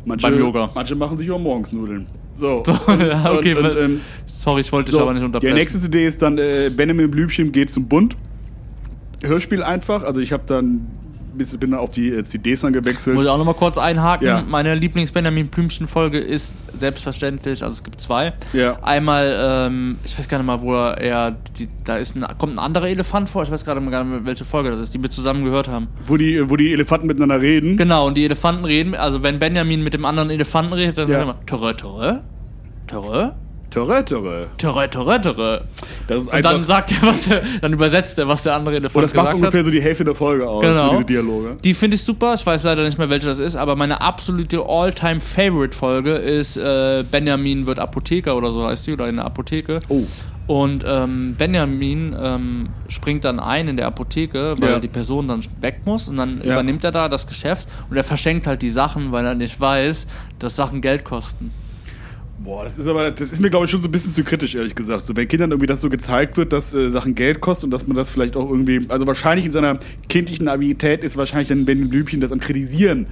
manche, Beim Yoga. manche machen sich auch morgens Nudeln. So. ja, okay, und, und, ähm, sorry, ich wollte dich so. aber nicht Die unterbrechen. nächste CD ist dann äh, Benjamin Blümchen geht zum Bund. Hörspiel einfach. Also ich habe dann bin dann auf die äh, CDs dann gewechselt. Muss ich auch nochmal kurz einhaken. Ja. Meine Lieblings-Benjamin Blümchen-Folge ist selbstverständlich, also es gibt zwei. Ja. Einmal, ähm, ich weiß gar nicht mal, wo er, die, da ist ein, kommt ein anderer Elefant vor, ich weiß gerade mal gar nicht welche Folge das ist, die wir zusammen gehört haben. Wo die, wo die Elefanten miteinander reden. Genau, und die Elefanten reden, also wenn Benjamin mit dem anderen Elefanten redet, dann Ja. sagt er immer, Törre, Törre, Törre, Das ist Und dann sagt er, was der, dann übersetzt er, was der andere Elefant und das macht ungefähr hat. so die Hälfte der Folge aus, Genau. diese Dialoge. Die finde ich super. Ich weiß leider nicht mehr, welche das ist, aber meine absolute All-Time-Favorite-Folge ist äh, Benjamin wird Apotheker oder so heißt sie, oder in der Apotheke. Oh. Und ähm, Benjamin ähm, springt dann ein in der Apotheke, weil Ja. die Person dann weg muss und dann Ja. übernimmt er da das Geschäft und er verschenkt halt die Sachen, weil er nicht weiß, dass Sachen Geld kosten. Boah, das ist aber, das ist mir glaube ich schon so ein bisschen zu kritisch, ehrlich gesagt. So, wenn Kindern irgendwie das so gezeigt wird, dass äh, Sachen Geld kosten und dass man das vielleicht auch irgendwie, also wahrscheinlich in seiner kindlichen Naivität ist wahrscheinlich dann Benjamin Blümchen das am Kritisieren.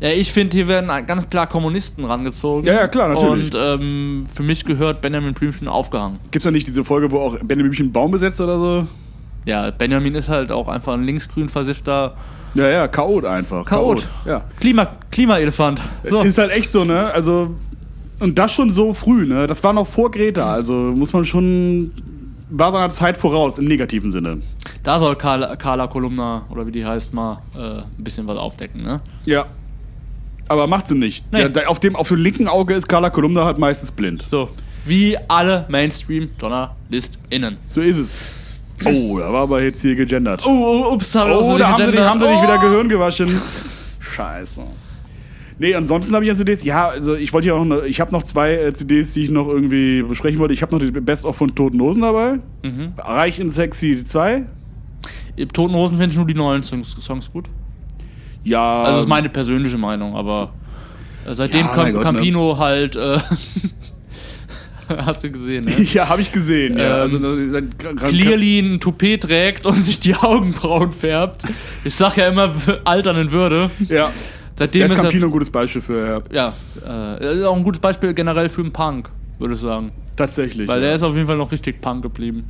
Ja, ich finde, hier werden ganz klar Kommunisten rangezogen. Ja, ja, klar, natürlich. Und ähm, für mich gehört Benjamin Blümchen aufgehangen. Gibt's da nicht diese Folge, wo auch Benjamin Blümchen einen Baum besetzt oder so? Ja, Benjamin ist halt auch einfach ein linksgrün versiffter Ja, ja, Chaot einfach. Chaot. Ja. Klima, Klimaelefant. Es So. ist halt echt so, ne? Also, und das schon so früh, ne? Das war noch vor Greta, also muss man schon. War seiner Zeit voraus, im negativen Sinne. Da soll Carla, Carla Kolumna, oder wie die heißt, mal äh, ein bisschen was aufdecken, ne? Ja. Aber macht sie nicht. Nee. Der, der, auf, dem, auf dem linken Auge ist Carla Kolumna halt meistens blind. So. Wie alle Mainstream-JournalistInnen. So ist es. Oh, da war aber jetzt hier gegendert. Oh, oh, ups, hab ich aus Oh, da haben sie, haben sie nicht wieder Oh. Gehirn gewaschen. Scheiße. Nee, ansonsten habe ich an CDs, ja, also ich wollte ja noch, ich habe noch zwei äh, CDs, die ich noch irgendwie besprechen wollte. Ich habe noch die Best-of von Toten Hosen dabei. Mhm. Reich in Sexy 2. Im Toten Hosen finde ich nur die neuen Songs, Songs gut. Ja. Also, das ist meine persönliche Meinung, aber äh, seitdem Ja, Cam Gott, ne? Campino halt. Äh, hast du gesehen, ne? ja, habe ich gesehen. ja, Ähm, also, ein Gran- Gran- Clearly ein Toupet trägt und sich die Augenbrauen färbt. Ich sag ja immer, altern in Würde. Ja. Seitdem Da ist ist er- Campino ein gutes Beispiel für, ja. Ja, äh, ist auch ein gutes Beispiel generell für einen Punk, würde ich sagen. Tatsächlich. Weil ja. der ist auf jeden Fall noch richtig Punk geblieben.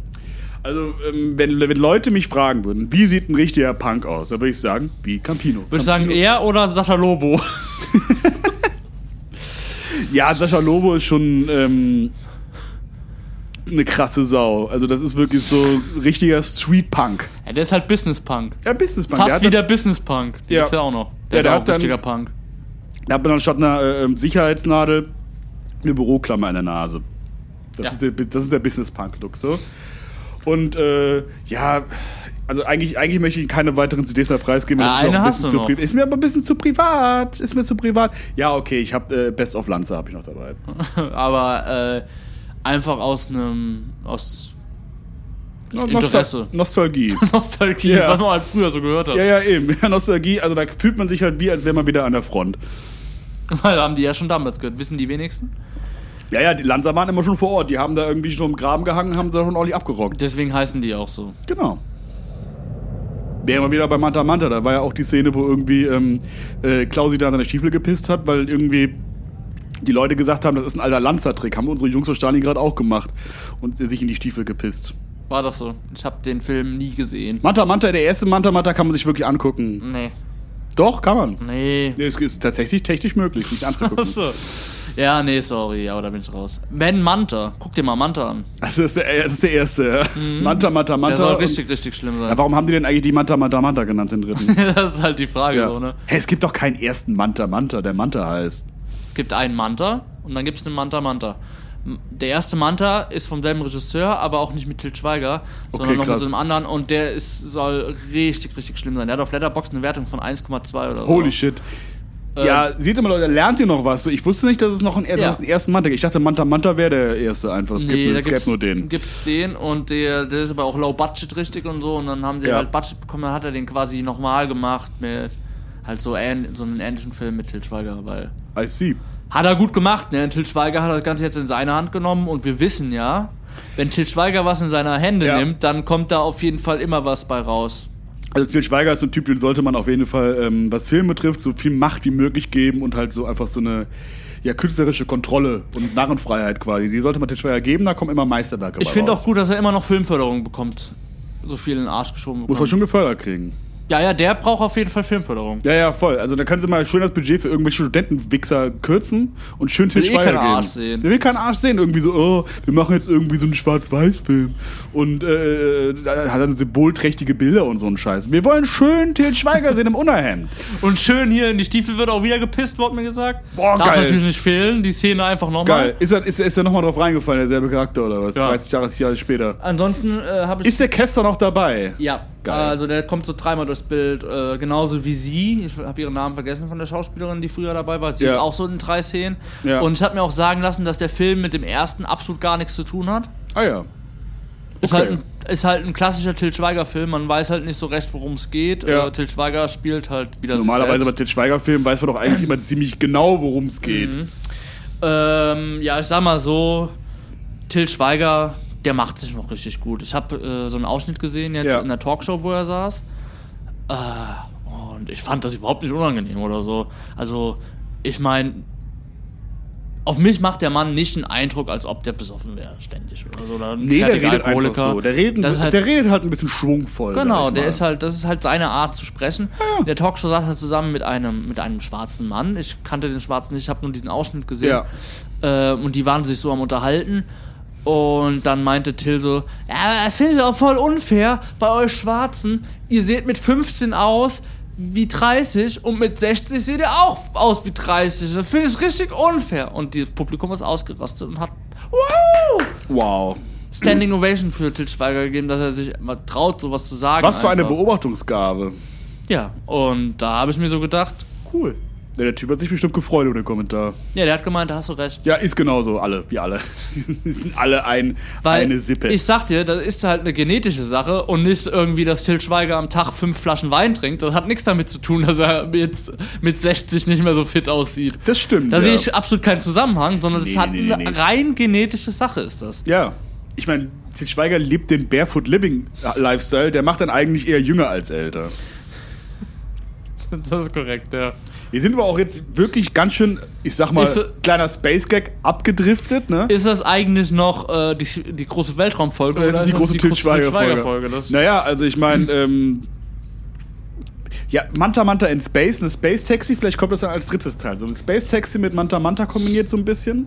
Also, ähm, wenn, wenn Leute mich fragen würden, wie sieht ein richtiger Punk aus, dann würde ich sagen, wie Campino. Würde ich sagen, er oder Sascha Lobo? Ja, Sascha Lobo ist schon ähm, eine krasse Sau. Also, das ist wirklich so richtiger Street-Punk. Ja, der ist halt Business Punk. Ja, Business-Punk. Fast der wie der Business Punk. Den Ja. gibt's ja auch noch. Ja, Der ist der auch hat ein dann- richtiger Punk. Da hat man dann statt einer äh, ähm, Sicherheitsnadel eine Büroklammer in der Nase. Das, Ja. ist, der, das ist der Business-Punk-Look so. Und äh, ja, Also eigentlich, eigentlich möchte ich keine weiteren CDs mehr preisgeben. Ja, ist, eine hast du noch. ist mir aber ein bisschen zu privat. Ist mir zu privat. Ja, okay, ich habe äh, Best of Lanza habe ich noch dabei. Aber äh, einfach aus einem aus No- Interesse. Nostalgie. Nostalgie, Ja. was man halt früher so gehört hat. ja, ja, eben. Ja, Nostalgie. Also da fühlt man sich halt wie, als wäre man wieder an der Front. Weil haben die ja schon damals gehört. Wissen die wenigsten? Ja, ja, die Lanza waren immer schon vor Ort. Die haben da irgendwie schon im Graben gehangen, haben da schon ordentlich abgerockt. Deswegen heißen die auch so. Genau. Wären wir wieder bei Manta Manta, da war ja auch die Szene, wo irgendwie ähm, äh, Klausi da an seine Stiefel gepisst hat, weil irgendwie die Leute gesagt haben, das ist ein alter Lanza-Trick. Haben unsere Jungs aus Stalingrad auch gemacht und sich in die Stiefel gepisst. War das so? Ich habe den Film nie gesehen. Manta Manta, der erste Manta Manta kann man sich wirklich angucken. Nee. Doch, kann man. Nee. Nee, Es ist tatsächlich technisch möglich, sich anzugucken. Achso. Ja, nee, sorry, aber da bin ich raus. Ben Manta. Guck dir mal Manta an. Also das ist der, das ist der erste. ja. Manta Manta Mhm. Der Manta. soll und- richtig, richtig schlimm ja, sein. warum haben die denn eigentlich die Manta Manta Manta genannt, den dritten? das ist halt die Frage, so, ne? Hey, es gibt doch keinen ersten Manta Manta, der Manta heißt. Es gibt einen Manta und dann gibt es einen Manta Manta. Der erste Manta ist vom selben Regisseur, aber auch nicht mit Til Schweiger, sondern Okay, noch krass. mit so einem anderen und der ist, soll richtig, richtig schlimm sein. Der hat auf Letterboxd eine Wertung von 1,2 oder so. Holy shit. Ähm, ja, seht ihr mal, Leute, lernt ihr noch was? Ich wusste nicht, dass es noch einen, dass Ja. es einen ersten Manta gibt. Ich dachte, Manta Manta wäre der erste einfach. Es gibt, Nee, nur- da es gäbe nur den. gibt's den und der, der ist aber auch low budget richtig und so und dann haben sie Ja. halt Budget bekommen, dann hat er den quasi nochmal gemacht mit halt so, ähn, so einen ähnlichen Film mit Til Schweiger, weil I see. Hat er gut gemacht, ne? Til Schweiger hat das Ganze jetzt in seine Hand genommen und wir wissen ja, wenn Til Schweiger was in seine Hände Ja. nimmt, dann kommt da auf jeden Fall immer was bei raus. Also Til Schweiger ist so ein Typ, den sollte man auf jeden Fall, ähm, was Film betrifft, so viel Macht wie möglich geben und halt so einfach so eine ja, künstlerische Kontrolle und Narrenfreiheit quasi. Die sollte man Til Schweiger geben, da kommen immer Meisterwerke Ich bei finde raus. auch gut, dass er immer noch Filmförderung bekommt. So viel in den Arsch geschoben Muss man bekommt. schon gefördert kriegen. Ja, ja, der braucht auf jeden Fall Filmförderung. Ja, ja, voll. Also da können sie mal schön das Budget für irgendwelche Studentenwichser kürzen und schön Til eh Schweiger keinen geben. Arsch sehen. Der will keinen Arsch sehen. Irgendwie so, oh, wir machen jetzt irgendwie so einen Schwarz-Weiß-Film. Und äh, da hat dann symbolträchtige Bilder und so einen Scheiß. Wir wollen schön Til Schweiger sehen im Unterhemd. Und schön hier in die Stiefel wird auch wieder gepisst, wurde mir gesagt. Boah, Darf geil. natürlich nicht fehlen, die Szene einfach nochmal. Geil. Ist er, ist, er- ist er nochmal drauf reingefallen, derselbe Charakter oder was? Ja. 20 Jahre, Jahre später. Ansonsten äh, habe ich. Ist der Kester noch dabei? ja, Geil. also der kommt so dreimal durchs Bild, äh, genauso wie sie. Ich habe ihren Namen vergessen von der Schauspielerin, die früher dabei war. Sie Ja. ist auch so in drei Szenen. Ja. Und ich habe mir auch sagen lassen, dass der Film mit dem ersten absolut gar nichts zu tun hat. Ah ja. Ist, Okay. halt ein, ist halt ein klassischer Til Schweiger-Film. Man weiß halt nicht so recht, worum es geht. Ja. Äh, Til Schweiger spielt halt wieder Normalerweise bei. Til Schweiger-Filmen weiß man doch eigentlich immer ziemlich genau, worum es geht. Mhm. Ähm, ja, ich sag mal so, Till Schweiger, der macht sich noch richtig gut. Ich habe äh, so einen Ausschnitt gesehen jetzt Ja. in der Talkshow, wo er saß. Äh, und ich fand das überhaupt nicht unangenehm oder so. Also, ich meine, auf mich macht der Mann nicht einen Eindruck, als ob der besoffen wäre, ständig oder so. Oder ein Nee, der redet einfach Alkoholiker. so. Der ist halt- der redet halt ein bisschen schwungvoll. Genau, der ist halt, das ist halt seine Art zu sprechen. In der Talkshow saß er zusammen mit einem, mit einem schwarzen Mann. Ich kannte den schwarzen nicht, ich habe nur diesen Ausschnitt gesehen. Äh, und die waren sich so am Unterhalten. Und dann meinte Till so, ja, er findet auch voll unfair bei euch Schwarzen. Ihr seht mit 15 aus wie 30 und mit 60 seht ihr auch aus wie 30. Das finde ich richtig unfair. Und dieses Publikum ist ausgerastet und hat wow, Wow. Standing Ovation für Till Schweiger gegeben, dass er sich mal traut, sowas zu sagen. Was für eine einfach. Beobachtungsgabe. Ja, und da habe ich mir so gedacht, cool. Ja, der Typ hat sich bestimmt gefreut über den Kommentar. Ja, der hat gemeint, da hast du recht. Ja, ist genauso, alle, wie alle. Die sind alle ein, Weil eine Sippe. ich sag dir, das ist halt eine genetische Sache und nicht irgendwie, dass Till Schweiger am Tag fünf Flaschen Wein trinkt. Das hat nichts damit zu tun, dass er jetzt mit 60 nicht mehr so fit aussieht. das stimmt. Da ja. sehe ich absolut keinen Zusammenhang, sondern das Nee, hat nee, nee, eine rein genetische Sache ist das. Ja. Ich meine, Til Schweiger lebt den Barefoot Living Lifestyle. Der macht dann eigentlich eher jünger als älter. Das ist korrekt, ja. Wir sind aber auch jetzt wirklich ganz schön, ich sag mal, Ist kleiner Space Gag abgedriftet, ne? Ist das eigentlich noch äh, die, die große Weltraumfolge? Das oder ist die große Til Schweiger-Folge. Naja, also ich meine, ähm, ja, Manta Manta in Space, eine Space Taxi, vielleicht kommt das dann als drittes Teil. So eine Space Taxi mit Manta Manta kombiniert so ein bisschen.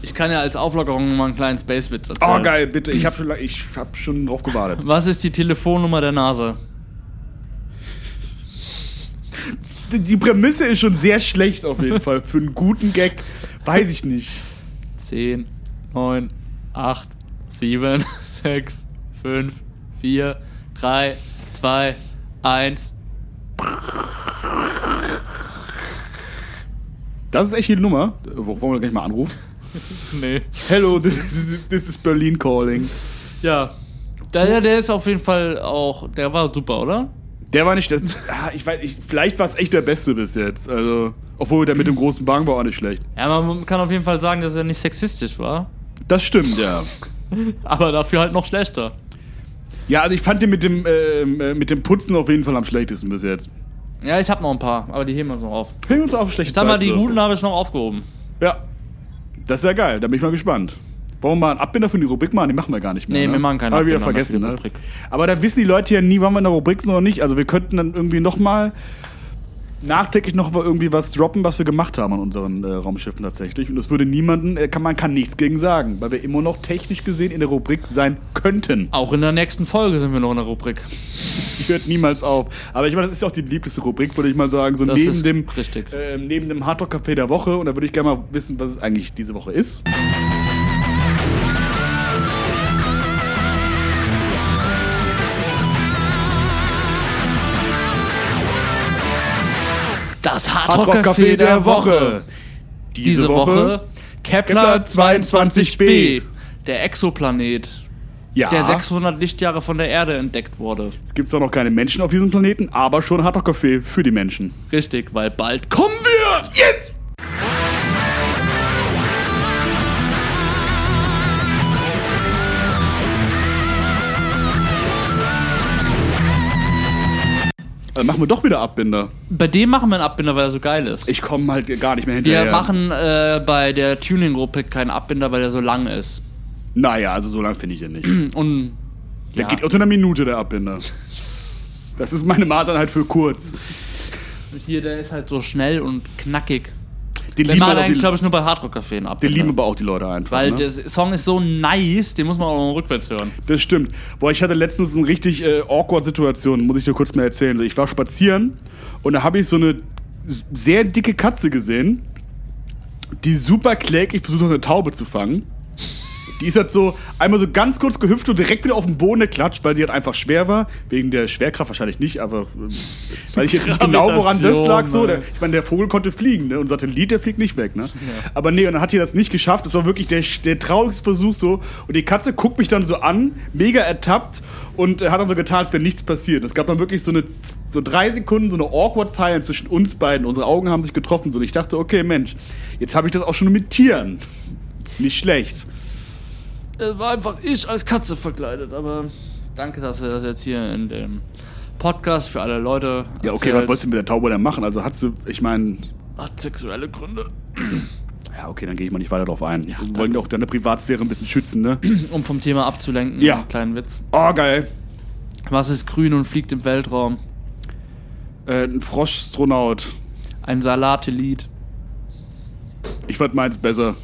Ich kann ja als Auflockerung mal einen kleinen Space-Witz erzählen. Oh, geil, bitte. Ich habe schon, ich hab schon drauf gewartet. Was ist die Telefonnummer der NASA? Die, Prämisse ist schon sehr schlecht auf jeden Fall. Für einen guten Gag weiß ich nicht. 10, 9, 8, 7, 6, 5, 4, 3, zwei, eins. Das ist echt die Nummer. Wo- Wollen wir gleich mal anrufen? Nee. Hello, this, this is Berlin calling. Ja. Der, der ist auf jeden Fall auch. Der war super, oder? Der war nicht das. Ah, ich weiß, ich, vielleicht war es echt der Beste bis jetzt. Also, obwohl der mit dem großen Wagen war auch nicht schlecht. Ja, man kann auf jeden Fall sagen, dass er nicht sexistisch war. Das stimmt, ja. Aber dafür halt noch schlechter. Ja, also ich fand den mit dem, ähm, äh, mit dem Putzen auf jeden Fall am schlechtesten bis jetzt. Ja, ich habe noch ein paar, aber die heben wir uns noch auf. Hängen uns auf Jetzt haben wir Zeit, die so. guten habe ich noch aufgehoben. Ja. Das ist ja geil, da bin ich mal gespannt. Wollen wir mal einen Abbinder für die Rubrik machen? Die machen wir gar nicht mehr. Nee, ne? wir machen keinen Haben wir wieder vergessen, die ne? Aber da wissen die Leute ja nie, wann wir in der Rubrik sind oder nicht. Also wir könnten dann irgendwie nochmal nachträglich noch irgendwie was droppen, was wir gemacht haben an unseren äh, Raumschiffen tatsächlich. Und das würde niemanden, äh, kann, man kann nichts gegen sagen, weil wir immer noch technisch gesehen in der Rubrik sein könnten. Auch in der nächsten Folge sind wir noch in der Rubrik. Sie hört niemals auf. Aber ich meine, das ist ja auch die beliebteste Rubrik, würde ich mal sagen. So Das neben dem, richtig. ähm, neben dem Hardrock Café der Woche. Und da würde ich gerne mal wissen, was es eigentlich diese Woche ist. Das Hardrock Café der Woche. Diese Woche Kepler 22b, der Exoplanet, Ja. der 600 Lichtjahre von der Erde entdeckt wurde. Es gibt zwar noch keine Menschen auf diesem Planeten, aber schon Hardrock Café für die Menschen. Richtig, weil bald kommen wir! Jetzt! Also machen wir doch wieder Abbinder. Bei dem machen wir einen Abbinder, weil er so geil ist. Ich komme halt gar nicht mehr wir hinterher. machen äh, bei der Tuning-Gruppe keinen Abbinder, weil er so lang ist. Naja, also so lang finde ich den nicht. Und Der ja. geht unter einer Minute, der Abbinder. Das ist meine Maßeinheit für kurz. Und hier, der ist halt so schnell und knackig. Den aber auch eigentlich, glaube ich, nur bei Hardrock Café einen den lieben aber auch die Leute einfach. weil ne? der Song ist so nice, den muss man auch noch rückwärts hören. Das stimmt. Boah, ich hatte letztens eine richtig äh, awkward Situation, muss ich dir kurz mal erzählen. Ich war spazieren und da habe ich so eine sehr dicke Katze gesehen, die super kläglich versucht hat, eine Taube zu fangen. Die ist halt so einmal so ganz kurz gehüpft und direkt wieder auf den Boden geklatscht, weil die halt einfach schwer war. Wegen der Schwerkraft wahrscheinlich nicht, aber ähm, weil ich jetzt nicht genau woran das lag. So. Der, Gravitation, ich meine, der Vogel konnte fliegen, ne? Und Satellit, der fliegt nicht weg, ne? Aber nee, und dann hat die das nicht geschafft. Das war wirklich der, der traurigste Versuch so. Und die Katze guckt mich dann so an, mega ertappt und äh, hat dann so getan, als wäre nichts passiert. Es gab dann wirklich so eine so drei Sekunden, so eine awkward Time zwischen uns beiden. Unsere Augen haben sich getroffen. So. Und ich dachte, okay, Mensch, jetzt habe ich das auch schon mit Tieren. Nicht schlecht. Es war einfach ich als Katze verkleidet, aber danke, dass du das jetzt hier in dem Podcast für alle Leute. Ja, okay, was wolltest du mit der Taube denn machen? Also hat sie, ich meine, Hat sexuelle Gründe. ja, okay, dann gehe ich mal nicht weiter drauf ein. Wir wollen auch deine Privatsphäre ein bisschen schützen, ne? Um vom Thema abzulenken, Ja. einen kleinen Witz. Oh, geil. Was ist grün und fliegt im Weltraum? Äh, ein Froschastronaut. Ein Salatelit. Ich fand meins besser.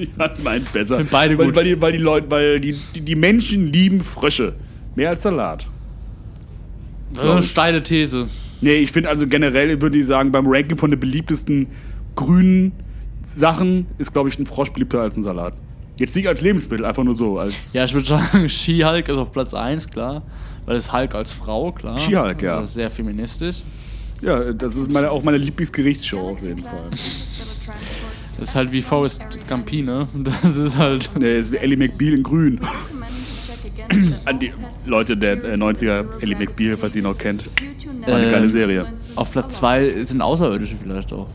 Ich fand meins besser. Find beide weil, gut. Weil die, weil die Leute, weil die, die, die Menschen lieben Frösche. Mehr als Salat. Das ist eine steile These. Nee, ich finde also generell, würde ich sagen, beim Ranking von den beliebtesten grünen Sachen ist, glaube ich, ein Frosch beliebter als ein Salat. Jetzt nicht als Lebensmittel, einfach nur so. Als Ja, ich würde sagen, She-Hulk ist auf Platz 1, klar. Weil es Hulk als Frau, klar. She-Hulk, ja. Das ist sehr feministisch. ja, das ist meine, auch meine Lieblingsgerichtsshow auf jeden Fall. Das ist halt wie Forrest Campine. Das ist halt. Nee, ist wie Ellie McBeal in grün. An die Leute der äh, 90er, Ellie McBeal, falls ihr ihn noch kennt. War eine Ähm, geile Serie. Auf Platz 2 sind Außerirdische vielleicht auch.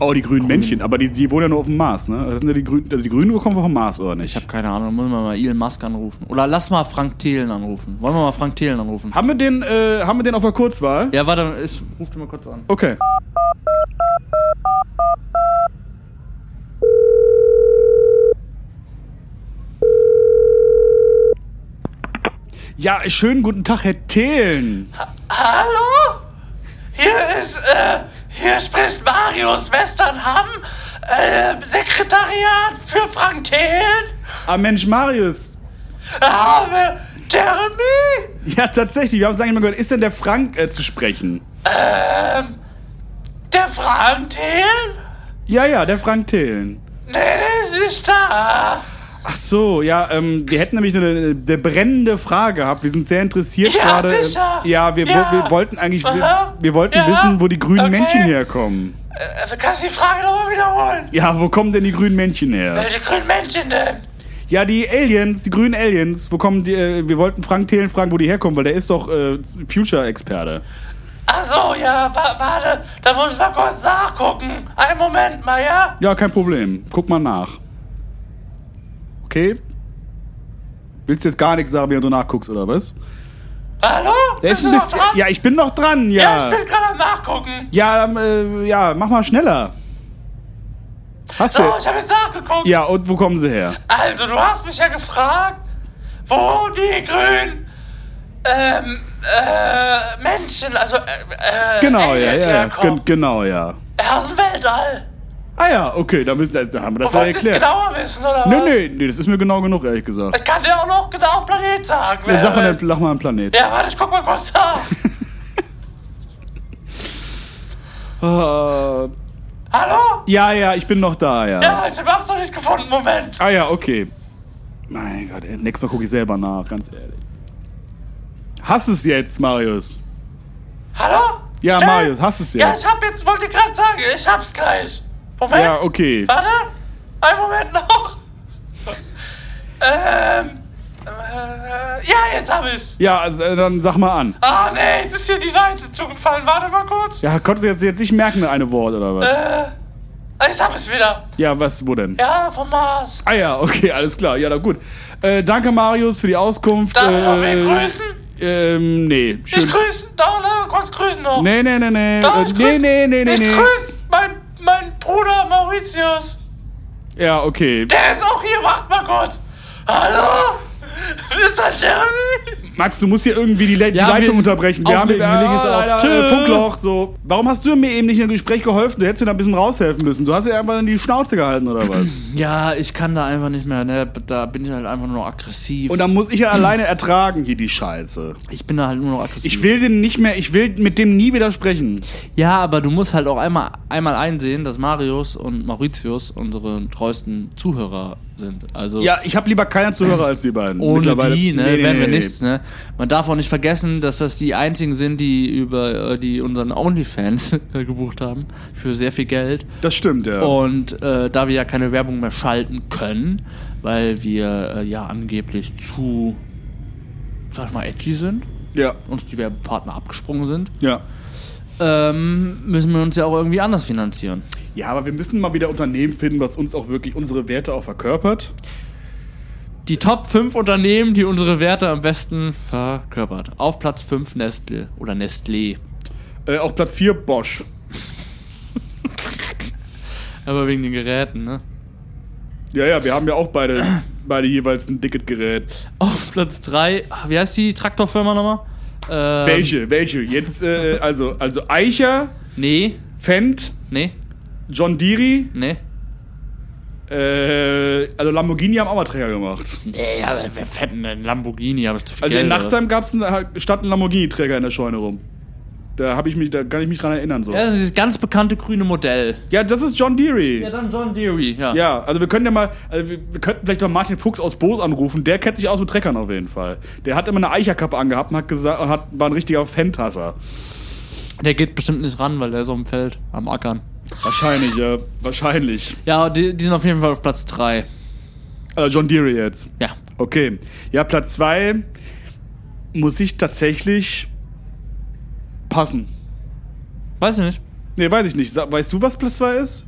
Oh, die grünen Männchen, aber die, die wohnen ja nur auf dem Mars, ne? Das sind ja die Grünen, also die Grünen kommen vom Mars, oder nicht? Ich habe keine Ahnung, muss man mal Elon Musk anrufen. Oder lass mal Frank Thelen anrufen. Wollen wir mal Frank Thelen anrufen? haben wir den, äh, haben wir den auf der Kurzwahl? Ja, warte, ich ruf den mal kurz an. Okay. Ja, schönen guten Tag, Herr Thelen. Hallo? Hier ist, äh, hier spricht Marius Westernham, äh, Sekretariat für Frank Thelen. Ah, Mensch, Marius. Habe Jeremy? Ja, tatsächlich, wir haben es lange nicht mehr gehört. Ist denn der Frank äh, zu sprechen? Ähm, der Frank Thelen? Ja, ja, der Frank Thelen. Nee, der ist nicht da. Ach so, ja, ähm, wir hätten nämlich eine, eine brennende Frage gehabt. Wir sind sehr interessiert Ja, gerade. ähm, sicher. Ja, wir, Ja. wir wollten eigentlich, wir, wir wollten Ja. wissen, wo die grünen Okay. Männchen herkommen. Äh, kannst du die Frage nochmal wiederholen? Ja, wo kommen denn die grünen Männchen her? Welche grünen Männchen denn? Ja, die Aliens, die grünen Aliens. Wo kommen die? Äh, wir wollten Frank Thelen fragen, wo die herkommen, weil der ist doch äh, Future-Experte. Ach so, ja, wa warte, da muss ich mal kurz nachgucken. Einen Moment mal, ja? Ja, kein Problem. Guck mal nach. Okay? Willst du jetzt gar nichts sagen, während du nachguckst, oder was? Hallo? Der ist ein bisschen. Ja, ich bin noch dran, ja, ja. ich bin gerade am Nachgucken. Ja, ähm, äh, ja, mach mal schneller. Hast So, du? ich habe jetzt nachgeguckt. Ja, und wo kommen sie her? Also, du hast mich ja gefragt, wo die grünen ähm, äh, Menschen, also, äh, äh, Genau, ja, ja, ja. herkommen. Gen genau, ja. Aus dem Weltall. Ah ja, okay, dann, dann haben wir das ja erklärt. genauer wissen, oder Nee, was? nee, nee, das ist mir genau genug, ehrlich gesagt. Ich kann dir auch noch genau einen Planet sagen. Ja, sag mal, den- sag mal einen Planet. Ja, warte, ich guck mal kurz nach. Äh, Hallo? ja, ja, ich bin noch da, ja. Ja, ich hab's noch nicht gefunden, Moment. Ah ja, okay. Mein Gott, ey, nächstes Mal gucke ich selber nach, ganz ehrlich. Hast es jetzt, Marius? Hallo? Ja, Jay? Marius, hast es Ja, jetzt? ich hab jetzt, wollte gerade sagen, ich hab's gleich. Moment. Ja, okay. Warte, einen Moment noch. ähm, äh, ja, jetzt hab ich's. Ja, also, äh, dann sag mal an. Ah, nee, jetzt ist hier die Seite zugefallen. Warte mal kurz. Ja, konntest du jetzt, jetzt nicht merken, eine Wort oder was? Äh, jetzt hab ich's wieder. Ja, was, wo denn? Ja, vom Mars. Ah ja, okay, alles klar. Ja, na gut. Äh, danke, Marius, für die Auskunft. Darf ich noch wen äh, grüßen? ähm, nee. Ich Schön. grüßen, doch, ne, kurz grüßen noch. Nee, nee, nee, nee. Doch, Äh, ich nee, grüß- nee, nee, nee, Ich nee. grüß mein, mein Bruder Mauritius. Ja, okay. Der ist auch hier, macht mal kurz. Hallo? Das Jeremy? Max, du musst hier irgendwie die, Le die Ja, Leitung wir- unterbrechen. Wir haben wir legen jetzt auf. leider, Funkloch. So. Warum hast du mir eben nicht im Gespräch geholfen? Du hättest mir da ein bisschen raushelfen müssen. Du hast ja einfach in die Schnauze gehalten oder was? Ja, ich kann da einfach nicht mehr, ne? Da bin ich halt einfach nur noch aggressiv. Und dann muss ich ja alleine ertragen hier die Scheiße. ich bin da halt nur noch aggressiv. Ich will den nicht mehr, ich will mit dem nie widersprechen. Ja, aber du musst halt auch einmal, einmal einsehen, dass Marius und Mauritius unsere treuesten Zuhörer sind. Also Ja, ich habe lieber keiner Zuhörer als die beiden. ohne die, ne, Nee, wären wir nichts, ne? Man darf auch nicht vergessen, dass das die einzigen sind, die über äh, die unseren OnlyFans gebucht haben für sehr viel Geld. Das stimmt, ja. Und äh, da wir ja keine Werbung mehr schalten können, weil wir äh, ja angeblich zu, sag ich mal, edgy sind, ja, uns die Werbepartner abgesprungen sind, ja. ähm, müssen wir uns ja auch irgendwie anders finanzieren. Ja, aber wir müssen mal wieder Unternehmen finden, was uns auch wirklich unsere Werte auch verkörpert. Die Top 5 Unternehmen, die unsere Werte am besten verkörpert. Auf Platz 5 Nestle oder Nestlé. Äh, auf Platz 4 Bosch. Aber wegen den Geräten, ne? Ja, ja, wir haben ja auch beide, beide jeweils ein Dicket-Gerät. Auf Platz 3, wie heißt die Traktorfirma nochmal? Ähm, Welche? Welche? Jetzt, äh, also, also Eicher, Nee, Fendt, nee, John Deere, nee. äh, also Lamborghini haben auch mal Träger gemacht. Nee, aber wer fährt denn ein Lamborghini? Hab ich zu viel Also in Geld, oder? Nachtsheim gab's einen, stand ein Lamborghini-Träger in der Scheune rum. Da habe ich mich, da kann ich mich dran erinnern so. Ja, das ist dieses ganz bekannte grüne Modell. Ja, das ist John Deere. dann John Deere, ja. Ja, also wir können ja mal, also wir, wir könnten vielleicht doch Martin Fuchs aus Boos anrufen. Der kennt sich aus mit Treckern auf jeden Fall. Der hat immer eine Eicherkappe angehabt und hat gesagt, und hat, war ein richtiger Fantasser. Der geht bestimmt nicht ran, weil der ist auf dem Feld am Ackern. Wahrscheinlich, ja, wahrscheinlich. Ja, die, die sind auf jeden Fall auf Platz 3. Äh, John Deere jetzt. Ja. Okay. Ja, Platz 2 muss ich tatsächlich passen. Weiß ich nicht. Nee, weiß ich nicht. Weißt du, was Platz 2 ist?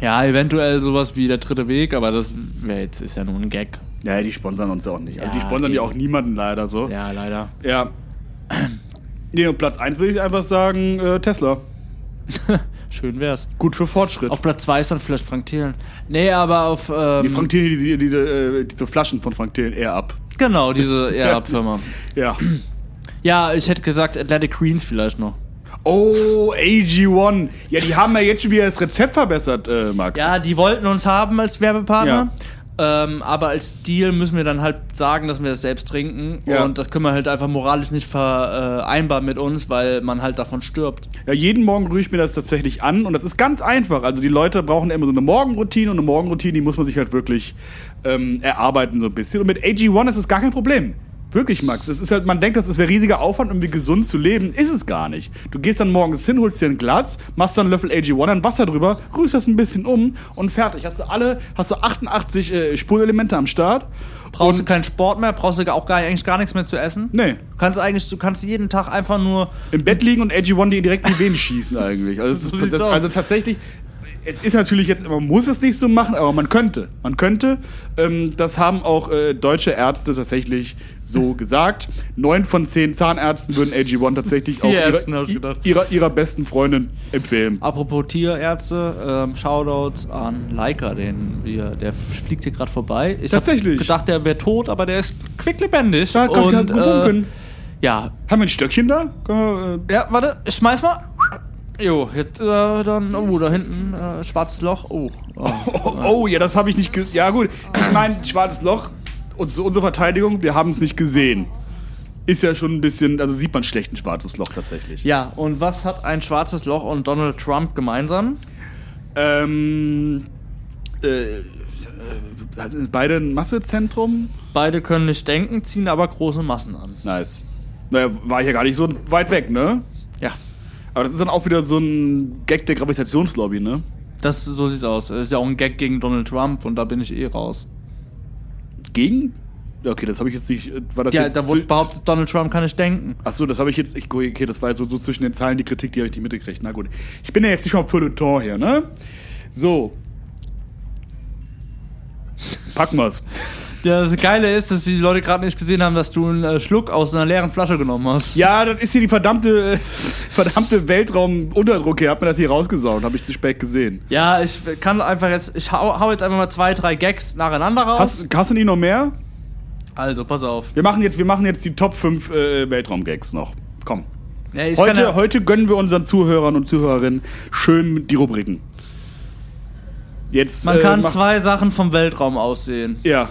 Ja, eventuell sowas wie der dritte Weg, aber das jetzt, ist ja nur ein Gag. Ja, die sponsern uns ja auch nicht. Also Ja, die sponsern ja auch niemanden leider so. Ja, leider. Ja. Nee, und Platz 1 würde ich einfach sagen, äh, Tesla. Schön wär's. Gut für Fortschritt. Auf Platz 2 ist dann vielleicht Frank Thelen. Nee, aber auf. Ähm, die Frank Thelen, die, die, die, äh, diese Flaschen von Frank Thelen eher ab. Genau, diese Air-Up-Firma. Ja. ja, ich hätte gesagt Athletic Greens vielleicht noch. Oh, AG1. Ja, die haben ja jetzt schon wieder das Rezept verbessert, äh, Max. Ja, die wollten uns haben als Werbepartner. Ähm, aber als Deal müssen wir dann halt sagen, dass wir das selbst trinken. Ja. Und das können wir halt einfach moralisch nicht vereinbaren mit uns, weil man halt davon stirbt. Ja, jeden Morgen rühre ich mir das tatsächlich an und das ist ganz einfach. Also die Leute brauchen immer so eine Morgenroutine und eine Morgenroutine, die muss man sich halt wirklich ähm, erarbeiten so ein bisschen. Und mit AG1 ist es gar kein Problem. Wirklich, Max. Es ist halt, man denkt, das wäre riesiger Aufwand, irgendwie gesund zu leben. Ist es gar nicht. Du gehst dann morgens hin, holst dir ein Glas, machst dann einen Löffel AG1, dann Wasser drüber, rührst das ein bisschen um und fertig. Hast du alle, hast du 88 äh, Spurenelemente am Start. Brauchst du keinen Sport mehr, brauchst du auch gar, eigentlich gar nichts mehr zu essen. Nee. Du kannst eigentlich, du kannst jeden Tag einfach nur. im Bett liegen und AG1 dir direkt in die Venen schießen eigentlich. Also, So ist, das, also tatsächlich, es ist natürlich jetzt, man muss es nicht so machen, aber man könnte. Man könnte. Ähm, das haben auch äh, deutsche Ärzte tatsächlich so gesagt. Neun von zehn Zahnärzten würden AG1 tatsächlich auch ich ihrer, ihrer, ihrer besten Freundin empfehlen. Apropos Tierärzte, ähm, Shoutouts an Leica, den wir, der fliegt hier gerade vorbei. Ich Tatsächlich? hab gedacht, der wäre tot, aber der ist quicklebendig. Da hat gerade Und, gewunken. äh, ja. Haben wir ein Stöckchen da? Wir, äh, Ja, warte, ich schmeiß mal. Jo, jetzt äh, dann, oh, da hinten, äh, schwarzes Loch. Oh, oh. Oh, oh, ja, das habe ich nicht. ge- Ja, gut. Ich meine, schwarzes Loch, uns, unsere Verteidigung, wir haben es nicht gesehen. Ist ja schon ein bisschen, also sieht man schlecht ein schwarzes Loch tatsächlich. Ja, und was hat ein schwarzes Loch und Donald Trump gemeinsam? Ähm. Äh, äh, beide ein Massezentrum? Beide können nicht denken, ziehen aber große Massen an. Nice. Naja, war hier gar nicht so weit weg, ne? Ja, Aber das ist dann auch wieder so ein Gag der Gravitationslobby, ne? das so sieht's aus. Das ist ja auch ein Gag gegen Donald Trump und da bin ich eh raus. Gegen? Ja, okay, das habe ich jetzt nicht. äh, War das Ja, jetzt da wurde behauptet, Donald Trump kann nicht denken. Ach so, das habe ich jetzt. Ich, okay, das war jetzt so, so zwischen den Zeilen die Kritik, die habe ich nicht mitgekriegt. Na gut. Ich bin ja jetzt nicht mal Feuilleton hier, ne? So. Packen wir's. Ja, das Geile ist, dass die Leute gerade nicht gesehen haben, dass du einen äh, Schluck aus einer leeren Flasche genommen hast. Ja, das ist hier die verdammte, äh, verdammte Weltraum-Unterdruck hier. Hat mir das hier rausgesaugt. Habe ich zu spät gesehen. Ja, ich kann einfach jetzt, ich hau, hau jetzt einfach mal zwei, drei Gags nacheinander raus. Hast, hast du nicht noch mehr? also, pass auf. Wir machen jetzt, wir machen jetzt die Top 5 äh, Weltraum-Gags noch. Komm. Ja, Heute, ja, heute gönnen wir unseren Zuhörern und Zuhörerinnen schön die Rubriken. Jetzt. man äh, kann zwei Sachen vom Weltraum aussehen. Ja.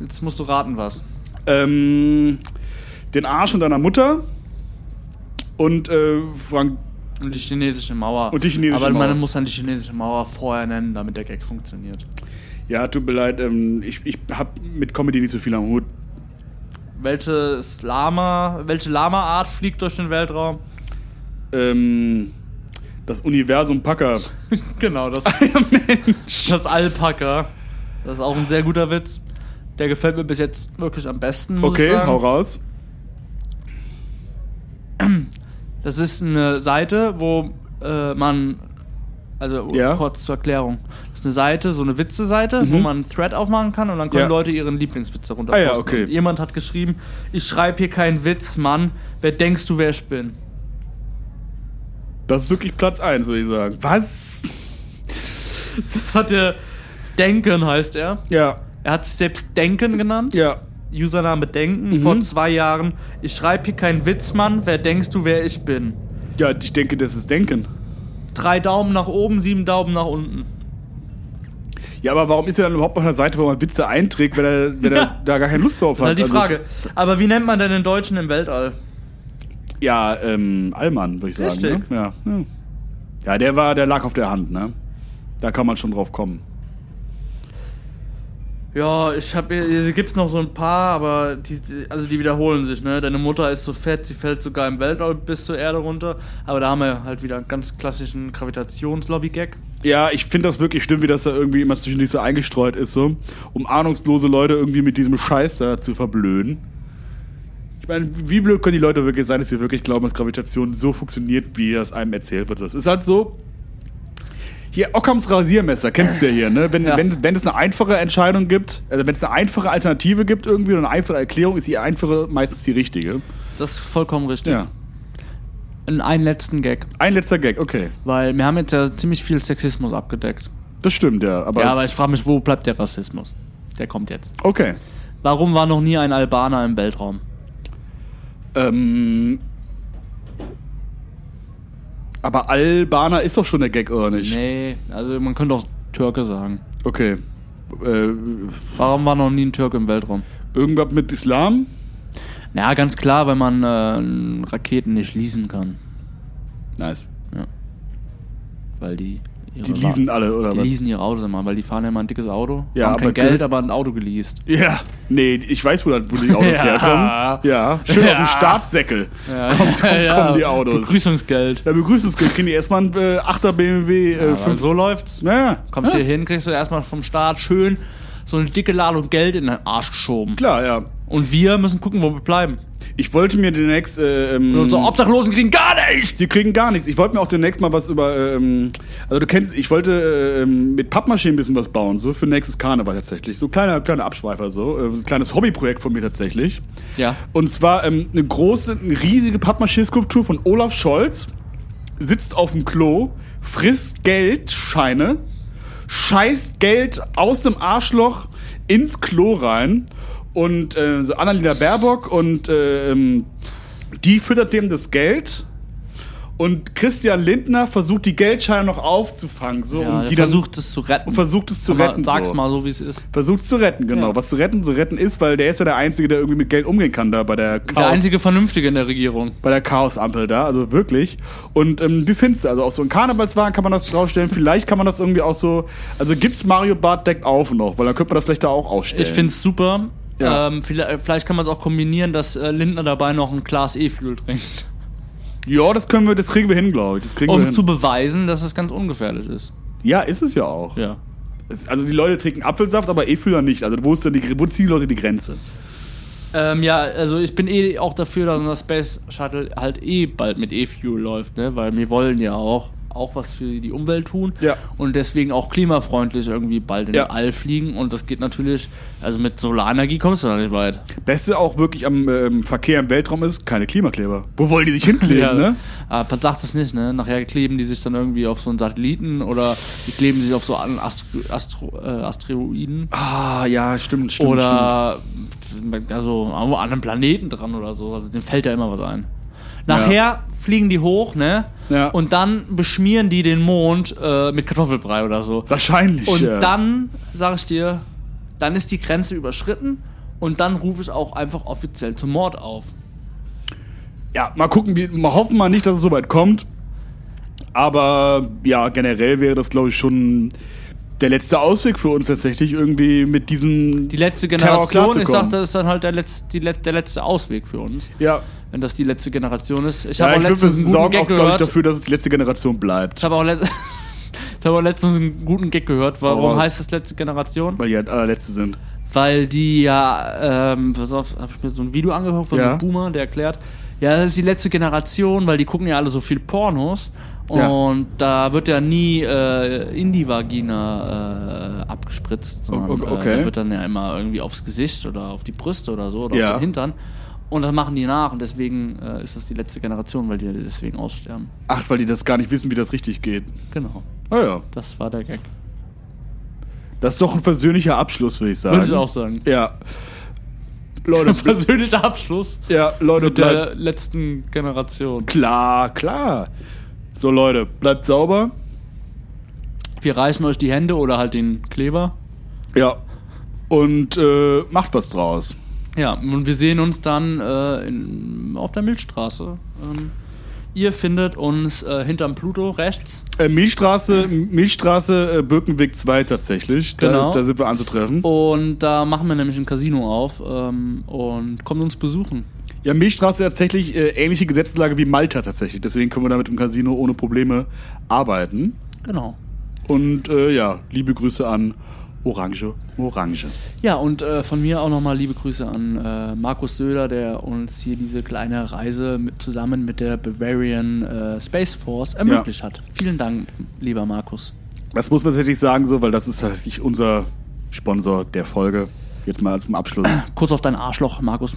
Jetzt musst du raten, was. Ähm, den Arsch und deiner Mutter. Und äh, Frank. Und die chinesische Mauer. Und die chinesische Aber Mauer. man muss dann die chinesische Mauer vorher nennen, damit der Gag funktioniert. Ja, tut mir leid, ähm, ich, ich hab mit Comedy nicht so viel am Hut. Welches Lama, welche Lama-Art fliegt durch den Weltraum? Ähm, das Universum Packer. Genau, das, das Alpaka. Das ist auch ein sehr guter Witz. Der gefällt mir bis jetzt wirklich am besten, Okay, hau raus. Das ist eine Seite, wo äh, man, also Ja. kurz zur Erklärung, das ist eine Seite, so eine Witze-Seite, wo man einen Thread aufmachen kann und dann können Mhm. Ja. Leute ihren Lieblingswitze runter Ah ja, okay. Und jemand hat geschrieben, ich schreibe hier keinen Witz, Mann. Wer denkst du, wer ich bin? Das ist wirklich Platz 1, würde ich sagen. Was? Das hat der Denken heißt er. Ja, Er hat sich selbst Denken genannt. ja. Username Denken Mhm. vor zwei Jahren. Ich schreibe hier keinen Witz, Mann. Wer denkst du, wer ich bin? Ja, ich denke, das ist Denken. Drei Daumen nach oben, sieben Daumen nach unten. Ja, aber warum ist er dann überhaupt auf einer Seite, wo man Witze einträgt, wenn er, wenn er Ja. da gar keine Lust drauf Das hat? ist halt die Also, Frage. Aber wie nennt man denn den Deutschen im Weltall? Ja, ähm, Allmann, würde ich sagen. Richtig. Ne? Ja, ja. ja, der war, der lag auf der Hand, ne? Da kann man schon drauf kommen. Ja, ich habe hier gibt's noch so ein paar, aber die, also die wiederholen sich, ne? Deine Mutter ist so fett, sie fällt sogar im Weltall bis zur Erde runter. Aber da haben wir halt wieder einen ganz klassischen Gravitationslobby-Gag. Ja, ich finde das wirklich schlimm, wie das da irgendwie immer zwischendurch so eingestreut ist, so, um ahnungslose Leute irgendwie mit diesem Scheiß da zu verblöden. Ich meine, wie blöd können die Leute wirklich sein, dass sie wirklich glauben, dass Gravitation so funktioniert, wie das einem erzählt wird. Das ist halt so. Hier, Ockhams Rasiermesser, kennst du ja hier, ne? Wenn, Ja. wenn, wenn es eine einfache Entscheidung gibt, also wenn es eine einfache Alternative gibt irgendwie oder eine einfache Erklärung, ist die einfache meistens die richtige. Das ist vollkommen richtig. Ja. In einen letzten Gag. Ein letzter Gag, okay. Weil wir haben jetzt ja ziemlich viel Sexismus abgedeckt. Das stimmt, ja. Aber, ja, aber ich frage mich, wo bleibt der Rassismus? Der kommt jetzt. okay. Warum war noch nie ein Albaner im Weltraum? Ähm. Aber Albaner ist doch schon der Gag, oder nicht? Nee, also man könnte auch Türke sagen. Okay. Äh, Warum war noch nie ein Türke im Weltraum? irgendwas mit Islam? Ja, ganz klar, weil man äh, Raketen nicht leasen kann. Nice. Weil die. Die leasen alle, oder Die was? leasen ihre Autos immer, weil die fahren ja immer ein dickes Auto. Ja, haben aber kein Geld- aber ein Auto geleast. Ja, nee, ich weiß, wo, wo die Autos Ja. herkommen. Ja, schön auf Ja. dem Startsäckel Ja. kommt, kommen, Ja, kommen die Autos. Begrüßungsgeld. Ja, Begrüßungsgeld kriegen die erstmal einen äh, 8er BMW. Äh, Ja, weil fünf- so läuft's. ja, Kommst ja, hier hin, kriegst du erstmal vom Staat schön so eine dicke Ladung Geld in den Arsch geschoben. Klar, ja. Und wir müssen gucken, wo wir bleiben. Ich wollte mir demnächst. Äh, ähm, Und unsere Obdachlosen kriegen gar nichts. Die kriegen gar nichts. Ich wollte mir auch demnächst mal was über. Ähm, also du kennst, ich wollte äh, ähm, mit Pappmaché ein bisschen was bauen, so für nächstes Karneval tatsächlich. So kleiner, kleiner Abschweifer, so. Äh, ein kleines Hobbyprojekt von mir tatsächlich. Ja. Und zwar ähm, eine große, eine riesige Pappmaché-Skulptur von Olaf Scholz. Sitzt auf dem Klo, frisst Geldscheine, scheißt Geld aus dem Arschloch ins Klo rein. Und äh, so Annalena Baerbock und äh, ähm, die füttert dem das Geld. Und Christian Lindner versucht die Geldscheine noch aufzufangen. So, Ja, und die dann- versucht es zu retten. und versucht es zu Aber retten. Sag's so. mal so, wie es ist. Versucht es zu retten, genau. Ja. Was zu retten, zu retten ist, weil der ist ja der Einzige, der irgendwie mit Geld umgehen kann da bei der Chaos, Der einzige Vernünftige in der Regierung. bei der Chaosampel da, also wirklich. Und ähm, wie findest du? Also auf so einen Karnevalswagen kann man das draufstellen. Vielleicht kann man das irgendwie auch so. Also gibt's Mario Bart Deck auf noch, weil dann könnte man das vielleicht da auch ausstellen. Ich finde es super. Ja. Ähm, vielleicht, vielleicht kann man es auch kombinieren, dass äh, Lindner dabei noch ein Glas E-Fuel trinkt. Ja, das können wir, das kriegen wir hin, glaube ich. Das kriegen wir Um hin. zu beweisen, dass es ganz ungefährlich ist. ja, ist es ja auch. Ja. Es, also die Leute trinken Apfelsaft, aber E-Füller nicht. Also wo ist denn die, wo ziehen die Leute die Grenze? Ähm, ja, also ich bin eh auch dafür, dass unser Space Shuttle halt eh bald mit E-Fuel läuft, ne? Weil wir wollen ja auch, auch was für die Umwelt tun. Ja. Und deswegen auch klimafreundlich irgendwie bald in Ja. den All fliegen. Und das geht natürlich, also mit Solarenergie kommst du da nicht weit. Beste auch wirklich am ähm, Verkehr im Weltraum ist, keine Klimakleber. Wo wollen die sich hinkleben, Ja, ne? Aber sag das nicht, ne? Nachher kleben die sich dann irgendwie auf so einen Satelliten oder die kleben sich auf so an Astro, Astro, äh, Asteroiden. Ah, ja, stimmt, stimmt, oder also an einem Planeten dran oder so. Also dem fällt ja immer was ein. Nachher fliegen die hoch, ne? Ja. Und dann beschmieren die den Mond äh, mit Kartoffelbrei oder so. Wahrscheinlich. Und ja. dann, sag ich dir, dann ist die Grenze überschritten und dann rufe ich auch einfach offiziell zum Mord auf. Ja, mal gucken, wie, mal hoffen mal nicht, dass es soweit kommt. Aber ja, generell wäre das, glaube ich, schon der letzte Ausweg für uns tatsächlich, irgendwie mit diesem. Die letzte Generation, ich klarzukommen. sag, das ist dann halt der letzte, die, der letzte Ausweg für uns. Ja, Wenn das die letzte Generation ist. Ich ja habe ich auch würde letztens einen guten sorgen Gag auch, glaube ich, gehört. dafür, dass es die letzte Generation bleibt. Ich habe auch, ich hab auch letztens einen guten Gag gehört. Warum raus. heißt das letzte Generation? Weil die halt allerletzte sind. Weil die ja, ähm, pass auf, habe ich mir so ein Video angehört von Ja. einem Boomer, der erklärt, ja, das ist die letzte Generation, weil die gucken ja alle so viel Pornos Ja. und da wird ja nie äh, in die Vagina äh, abgespritzt, sondern okay. äh, da wird dann ja immer irgendwie aufs Gesicht oder auf die Brüste oder so oder Ja. auf den Hintern. Und das machen die nach und deswegen äh, ist das die letzte Generation, weil die deswegen aussterben. Ach, weil die das gar nicht wissen, wie das richtig geht. Genau, Ah ja. das war der Gag. Das ist doch ein versöhnlicher Abschluss, würde ich sagen. Würde ich auch sagen. Ja. Leute, Persönlicher Abschluss ja, Leute, mit der letzten Generation. Klar, klar. So, Leute, bleibt sauber. Wir reichen euch die Hände oder halt den Kleber. Ja. Und äh, macht was draus. Ja, und wir sehen uns dann äh, in, auf der Milchstraße. Ähm, ihr findet uns äh, hinterm Pluto rechts. Äh, Milchstraße, Milchstraße, äh, Birkenweg 2 tatsächlich. Da, Genau. da sind wir anzutreffen. Und da machen wir nämlich ein Casino auf ähm, und kommt uns besuchen. Ja, Milchstraße tatsächlich äh, ähnliche Gesetzeslage wie Malta tatsächlich. Deswegen können wir da mit dem Casino ohne Probleme arbeiten. Genau. Und äh, ja, liebe Grüße an Orange Orange. Ja, und äh, von mir auch nochmal liebe Grüße an äh, Markus Söder, der uns hier diese kleine Reise mit, zusammen mit der Bavarian äh, Space Force ermöglicht hat. Vielen Dank, lieber Markus. Das muss man tatsächlich sagen, so, weil das ist tatsächlich unser Sponsor der Folge. Jetzt mal zum Abschluss. Kurz auf dein Arschloch, Markus.